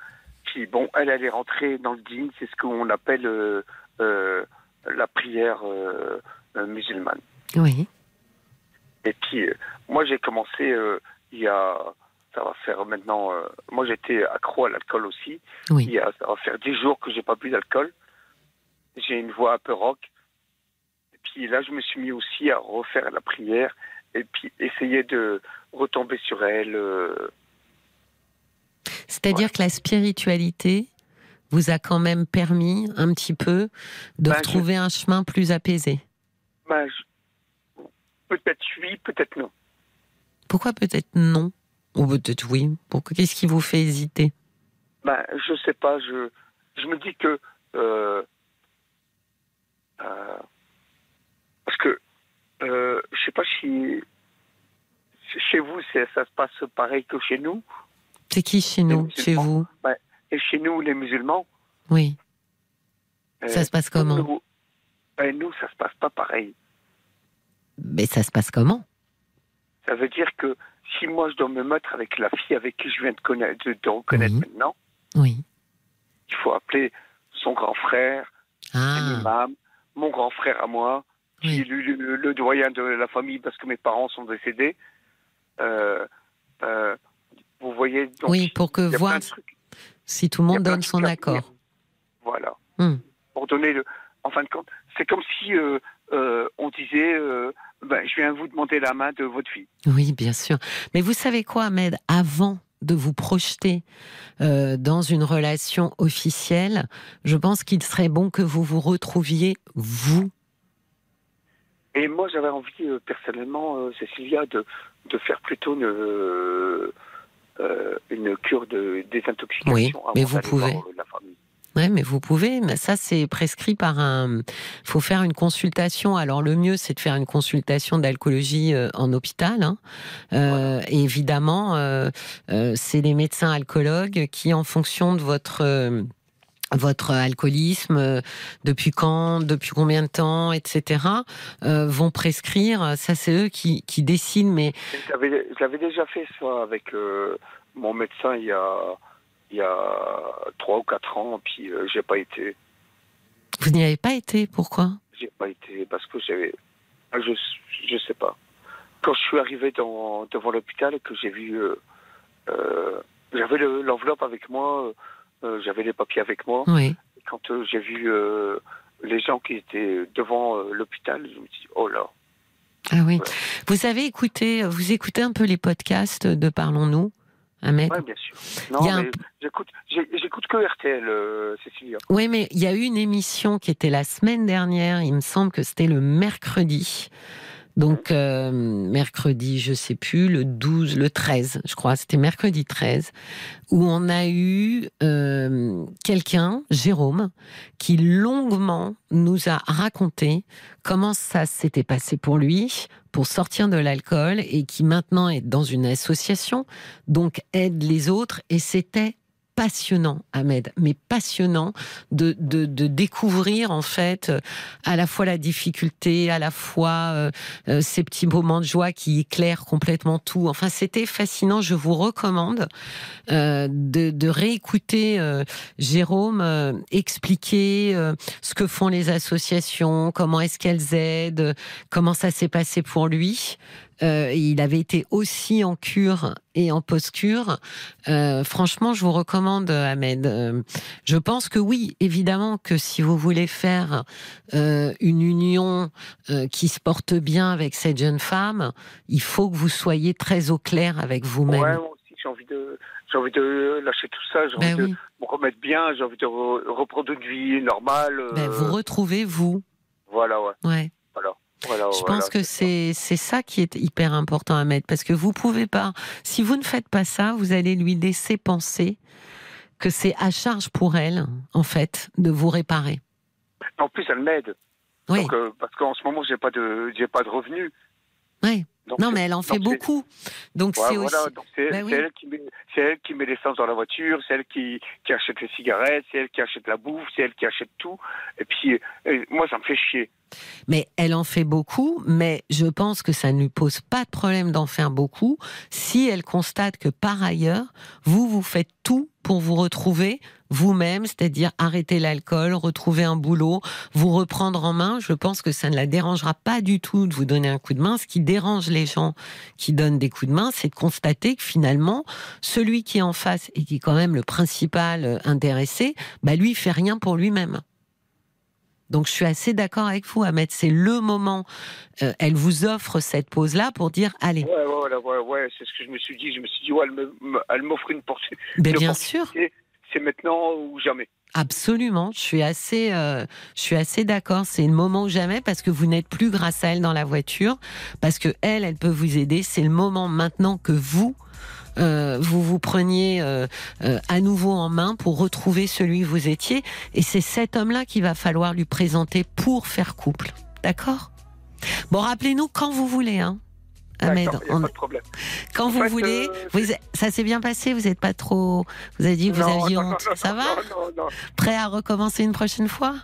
Puis, bon, elle, elle est rentrée dans le dîme. C'est ce qu'on appelle euh, euh, la prière musulmane. Oui. Et puis, moi, j'ai commencé il y a. Ça va faire maintenant. euh, moi, j'étais accro à l'alcool aussi. Il Oui. y a, ça va faire 10 jours que j'ai pas bu d'alcool. J'ai une voix un peu rock. Et puis là, je me suis mis aussi à refaire la prière et puis essayer de retomber sur elle. euh, C'est-à-dire que la spiritualité vous a quand même permis un petit peu de Ben, je- retrouver un chemin plus apaisé. ben, je- Peut-être oui, peut-être non. Pourquoi peut-être non? Ou peut-être oui Qu'est-ce qui vous fait hésiter? Ben, je sais pas, je, je me dis que. euh, parce que. Euh, je sais pas si. Chez vous, ça se passe pareil que chez nous. C'est qui chez nous, chez vous? Et chez nous, les musulmans. Oui. euh, Ça se passe comment? nous, ben, nous, ça se passe pas pareil. Mais ça se passe comment? Ça veut dire que si moi, je dois me mettre avec la fille avec qui je viens de, connaître, de, de reconnaître Oui. maintenant, Oui. il faut appeler son grand frère, un Ah, imam, mon grand frère à moi, qui Oui. est le, le- le doyen de la famille parce que mes parents sont décédés. Euh, euh, vous voyez donc, oui, pour que voir si tout le monde donne son accord. Voilà. Hmm. Pour donner le. En fin de compte, c'est comme si euh, on disait ben, je viens vous demander la main de votre fille. Oui, bien sûr. Mais vous savez quoi, Ahmed? Avant de vous projeter euh, dans une relation officielle, je pense qu'il serait bon que vous vous retrouviez, vous. Et moi, j'avais envie, euh, personnellement, euh, Cécilia, de, de faire plutôt une, euh, une cure de désintoxication. Oui, mais vous pouvez. voir, la famille. Oui, mais vous pouvez. Mais ça, c'est prescrit par un. Il faut faire une consultation. Alors, le mieux, c'est de faire une consultation d'alcoolologie euh, en hôpital. hein. Euh, Et évidemment, euh, euh, c'est les médecins alcoologues qui, en fonction de votre votre alcoolisme, depuis quand, depuis combien de temps, etc., euh, vont prescrire. Ça, c'est eux qui, qui décident. Mais J'avais j'avais déjà fait ça avec euh, mon médecin il y a il y a trois ou quatre ans, puis euh, j'ai pas été. vous n'y avez pas été. Pourquoi? J'ai pas été parce que j'avais. ah, Je, je sais pas. Quand je suis arrivé dans, devant l'hôpital et que j'ai vu. euh, euh, j'avais le- l'enveloppe avec moi, euh, j'avais les papiers avec moi. Oui. Quand j'ai vu les gens qui étaient devant l'hôpital, je me suis dit, oh là. Ah oui. Vous avez écouté, vous écoutez un peu les podcasts de Parlons-nous, Ouais, bien sûr. Non, un mais j'écoute, j'écoute que RTL, euh, Cécilia. Oui, mais il y a eu une émission qui était la semaine dernière, il me semble que c'était le mercredi. Donc, euh, mercredi, je sais plus, le 12, le 13, je crois, c'était mercredi 13, où on a eu euh, quelqu'un, Jérôme, qui longuement nous a raconté comment ça s'était passé pour lui, pour sortir de l'alcool, et qui maintenant est dans une association, donc aide les autres, et c'était passionnant, Ahmed, mais passionnant de, de, découvrir en fait à la fois la difficulté, à la fois euh, euh, ces petits moments de joie qui éclairent complètement tout. Enfin, c'était fascinant. Je vous recommande euh, de, réécouter Jérôme expliquer ce que font les associations, comment est-ce qu'elles aident, comment ça s'est passé pour lui. Euh, il avait été aussi en cure et en post-cure. Euh, franchement, je vous recommande, Ahmed. Euh, je pense que oui, évidemment que si vous voulez faire une union qui se porte bien avec cette jeune femme, il faut que vous soyez très au clair avec vous-même. Ouais, moi aussi, j'ai envie de, j'ai envie de lâcher tout ça, j'ai Ben envie oui. de me remettre bien, j'ai envie de re- reprendre une vie normale. Ben, vous retrouvez vous. Voilà, ouais. Ouais. Voilà. Je voilà, pense que c'est ça qui est hyper important à mettre parce que vous pouvez pas. Si vous ne faites pas ça, vous allez lui laisser penser que c'est à charge pour elle, en fait, de vous réparer. En plus, elle m'aide. Oui, Donc, euh, parce qu'en ce moment, j'ai pas de, j'ai pas de revenus. oui. Donc, Non, mais elle en fait beaucoup. Donc Ouais, c'est voilà, aussi. donc c'est oui. elle qui met, c'est elle qui met l'essence dans la voiture, c'est elle qui, qui achète les cigarettes, c'est elle qui achète la bouffe, c'est elle qui achète tout. Et puis euh, moi, ça me fait chier. Mais elle en fait beaucoup, mais je pense que ça ne lui pose pas de problème d'en faire beaucoup si elle constate que par ailleurs, vous, vous faites tout pour vous retrouver vous-même, c'est-à-dire arrêter l'alcool, retrouver un boulot, vous reprendre en main. Je pense que ça ne la dérangera pas du tout de vous donner un coup de main. Ce qui dérange les gens qui donnent des coups de main, c'est de constater que finalement, celui qui est en face et qui est quand même le principal euh, intéressé, bah lui, il fait rien pour lui-même. Donc je suis assez d'accord avec vous, Ahmed. C'est le moment. euh, elle vous offre cette pause-là pour dire allez. Ouais, ouais, ouais, ouais, c'est ce que je me suis dit. Je me suis dit, ouais, elle m'offre une porte. Ben, bien sûr, C'est maintenant ou jamais. absolument. Je suis assez, euh, je suis assez d'accord. C'est le moment ou jamais parce que vous n'êtes plus grâce à elle dans la voiture, parce que elle, elle peut vous aider. C'est le moment maintenant que vous euh, vous vous preniez euh, euh, à nouveau en main pour retrouver celui que vous étiez. Et c'est cet homme-là qu'il va falloir lui présenter pour faire couple. D'accord? Bon, rappelez-nous quand vous voulez, hein. Ahmed, on- pas de problème. quand En vous fait, voulez, euh, vous- ça s'est bien passé, vous n'êtes pas trop, vous avez dit que vous aviez non, honte, non, ça va? Prêt à recommencer une prochaine fois?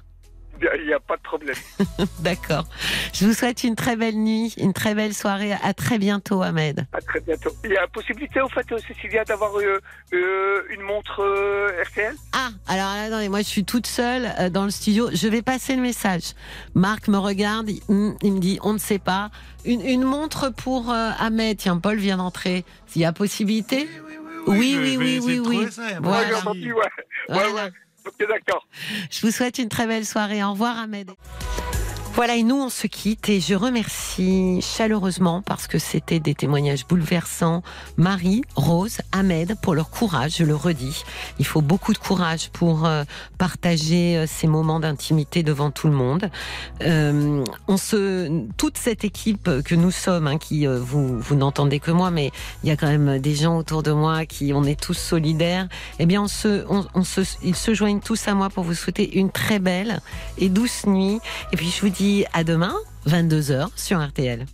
il n'y a, pas de problème. D'accord. Je vous souhaite une très belle nuit, une très belle soirée. À très bientôt, Ahmed. À très bientôt. Il y a la possibilité, au fait, euh, Cécilia, d'avoir euh, euh, une montre euh, RTL Ah, alors attendez, moi je suis toute seule euh, dans le studio. Je vais passer le message. Marc me regarde, il, il me dit on ne sait pas. Une, une montre pour euh, Ahmed. Tiens, Paul vient d'entrer. S'il y a possibilité Oui, oui, oui, oui, oui. pas de Voilà. Voilà. Je vous souhaite une très belle soirée. Au revoir, Ahmed. Voilà, et nous, on se quitte et je remercie chaleureusement parce que c'était des témoignages bouleversants. Marie, Rose, Ahmed pour leur courage, je le redis. Il faut beaucoup de courage pour euh, partager euh, ces moments d'intimité devant tout le monde. Euh, on se, toute cette équipe que nous sommes, hein, qui euh, vous, vous n'entendez que moi, mais il y a quand même des gens autour de moi qui, on est tous solidaires. Eh bien, on se, on, on se, ils se joignent tous à moi pour vous souhaiter une très belle et douce nuit. Et puis, je vous dis à demain, 22h sur RTL.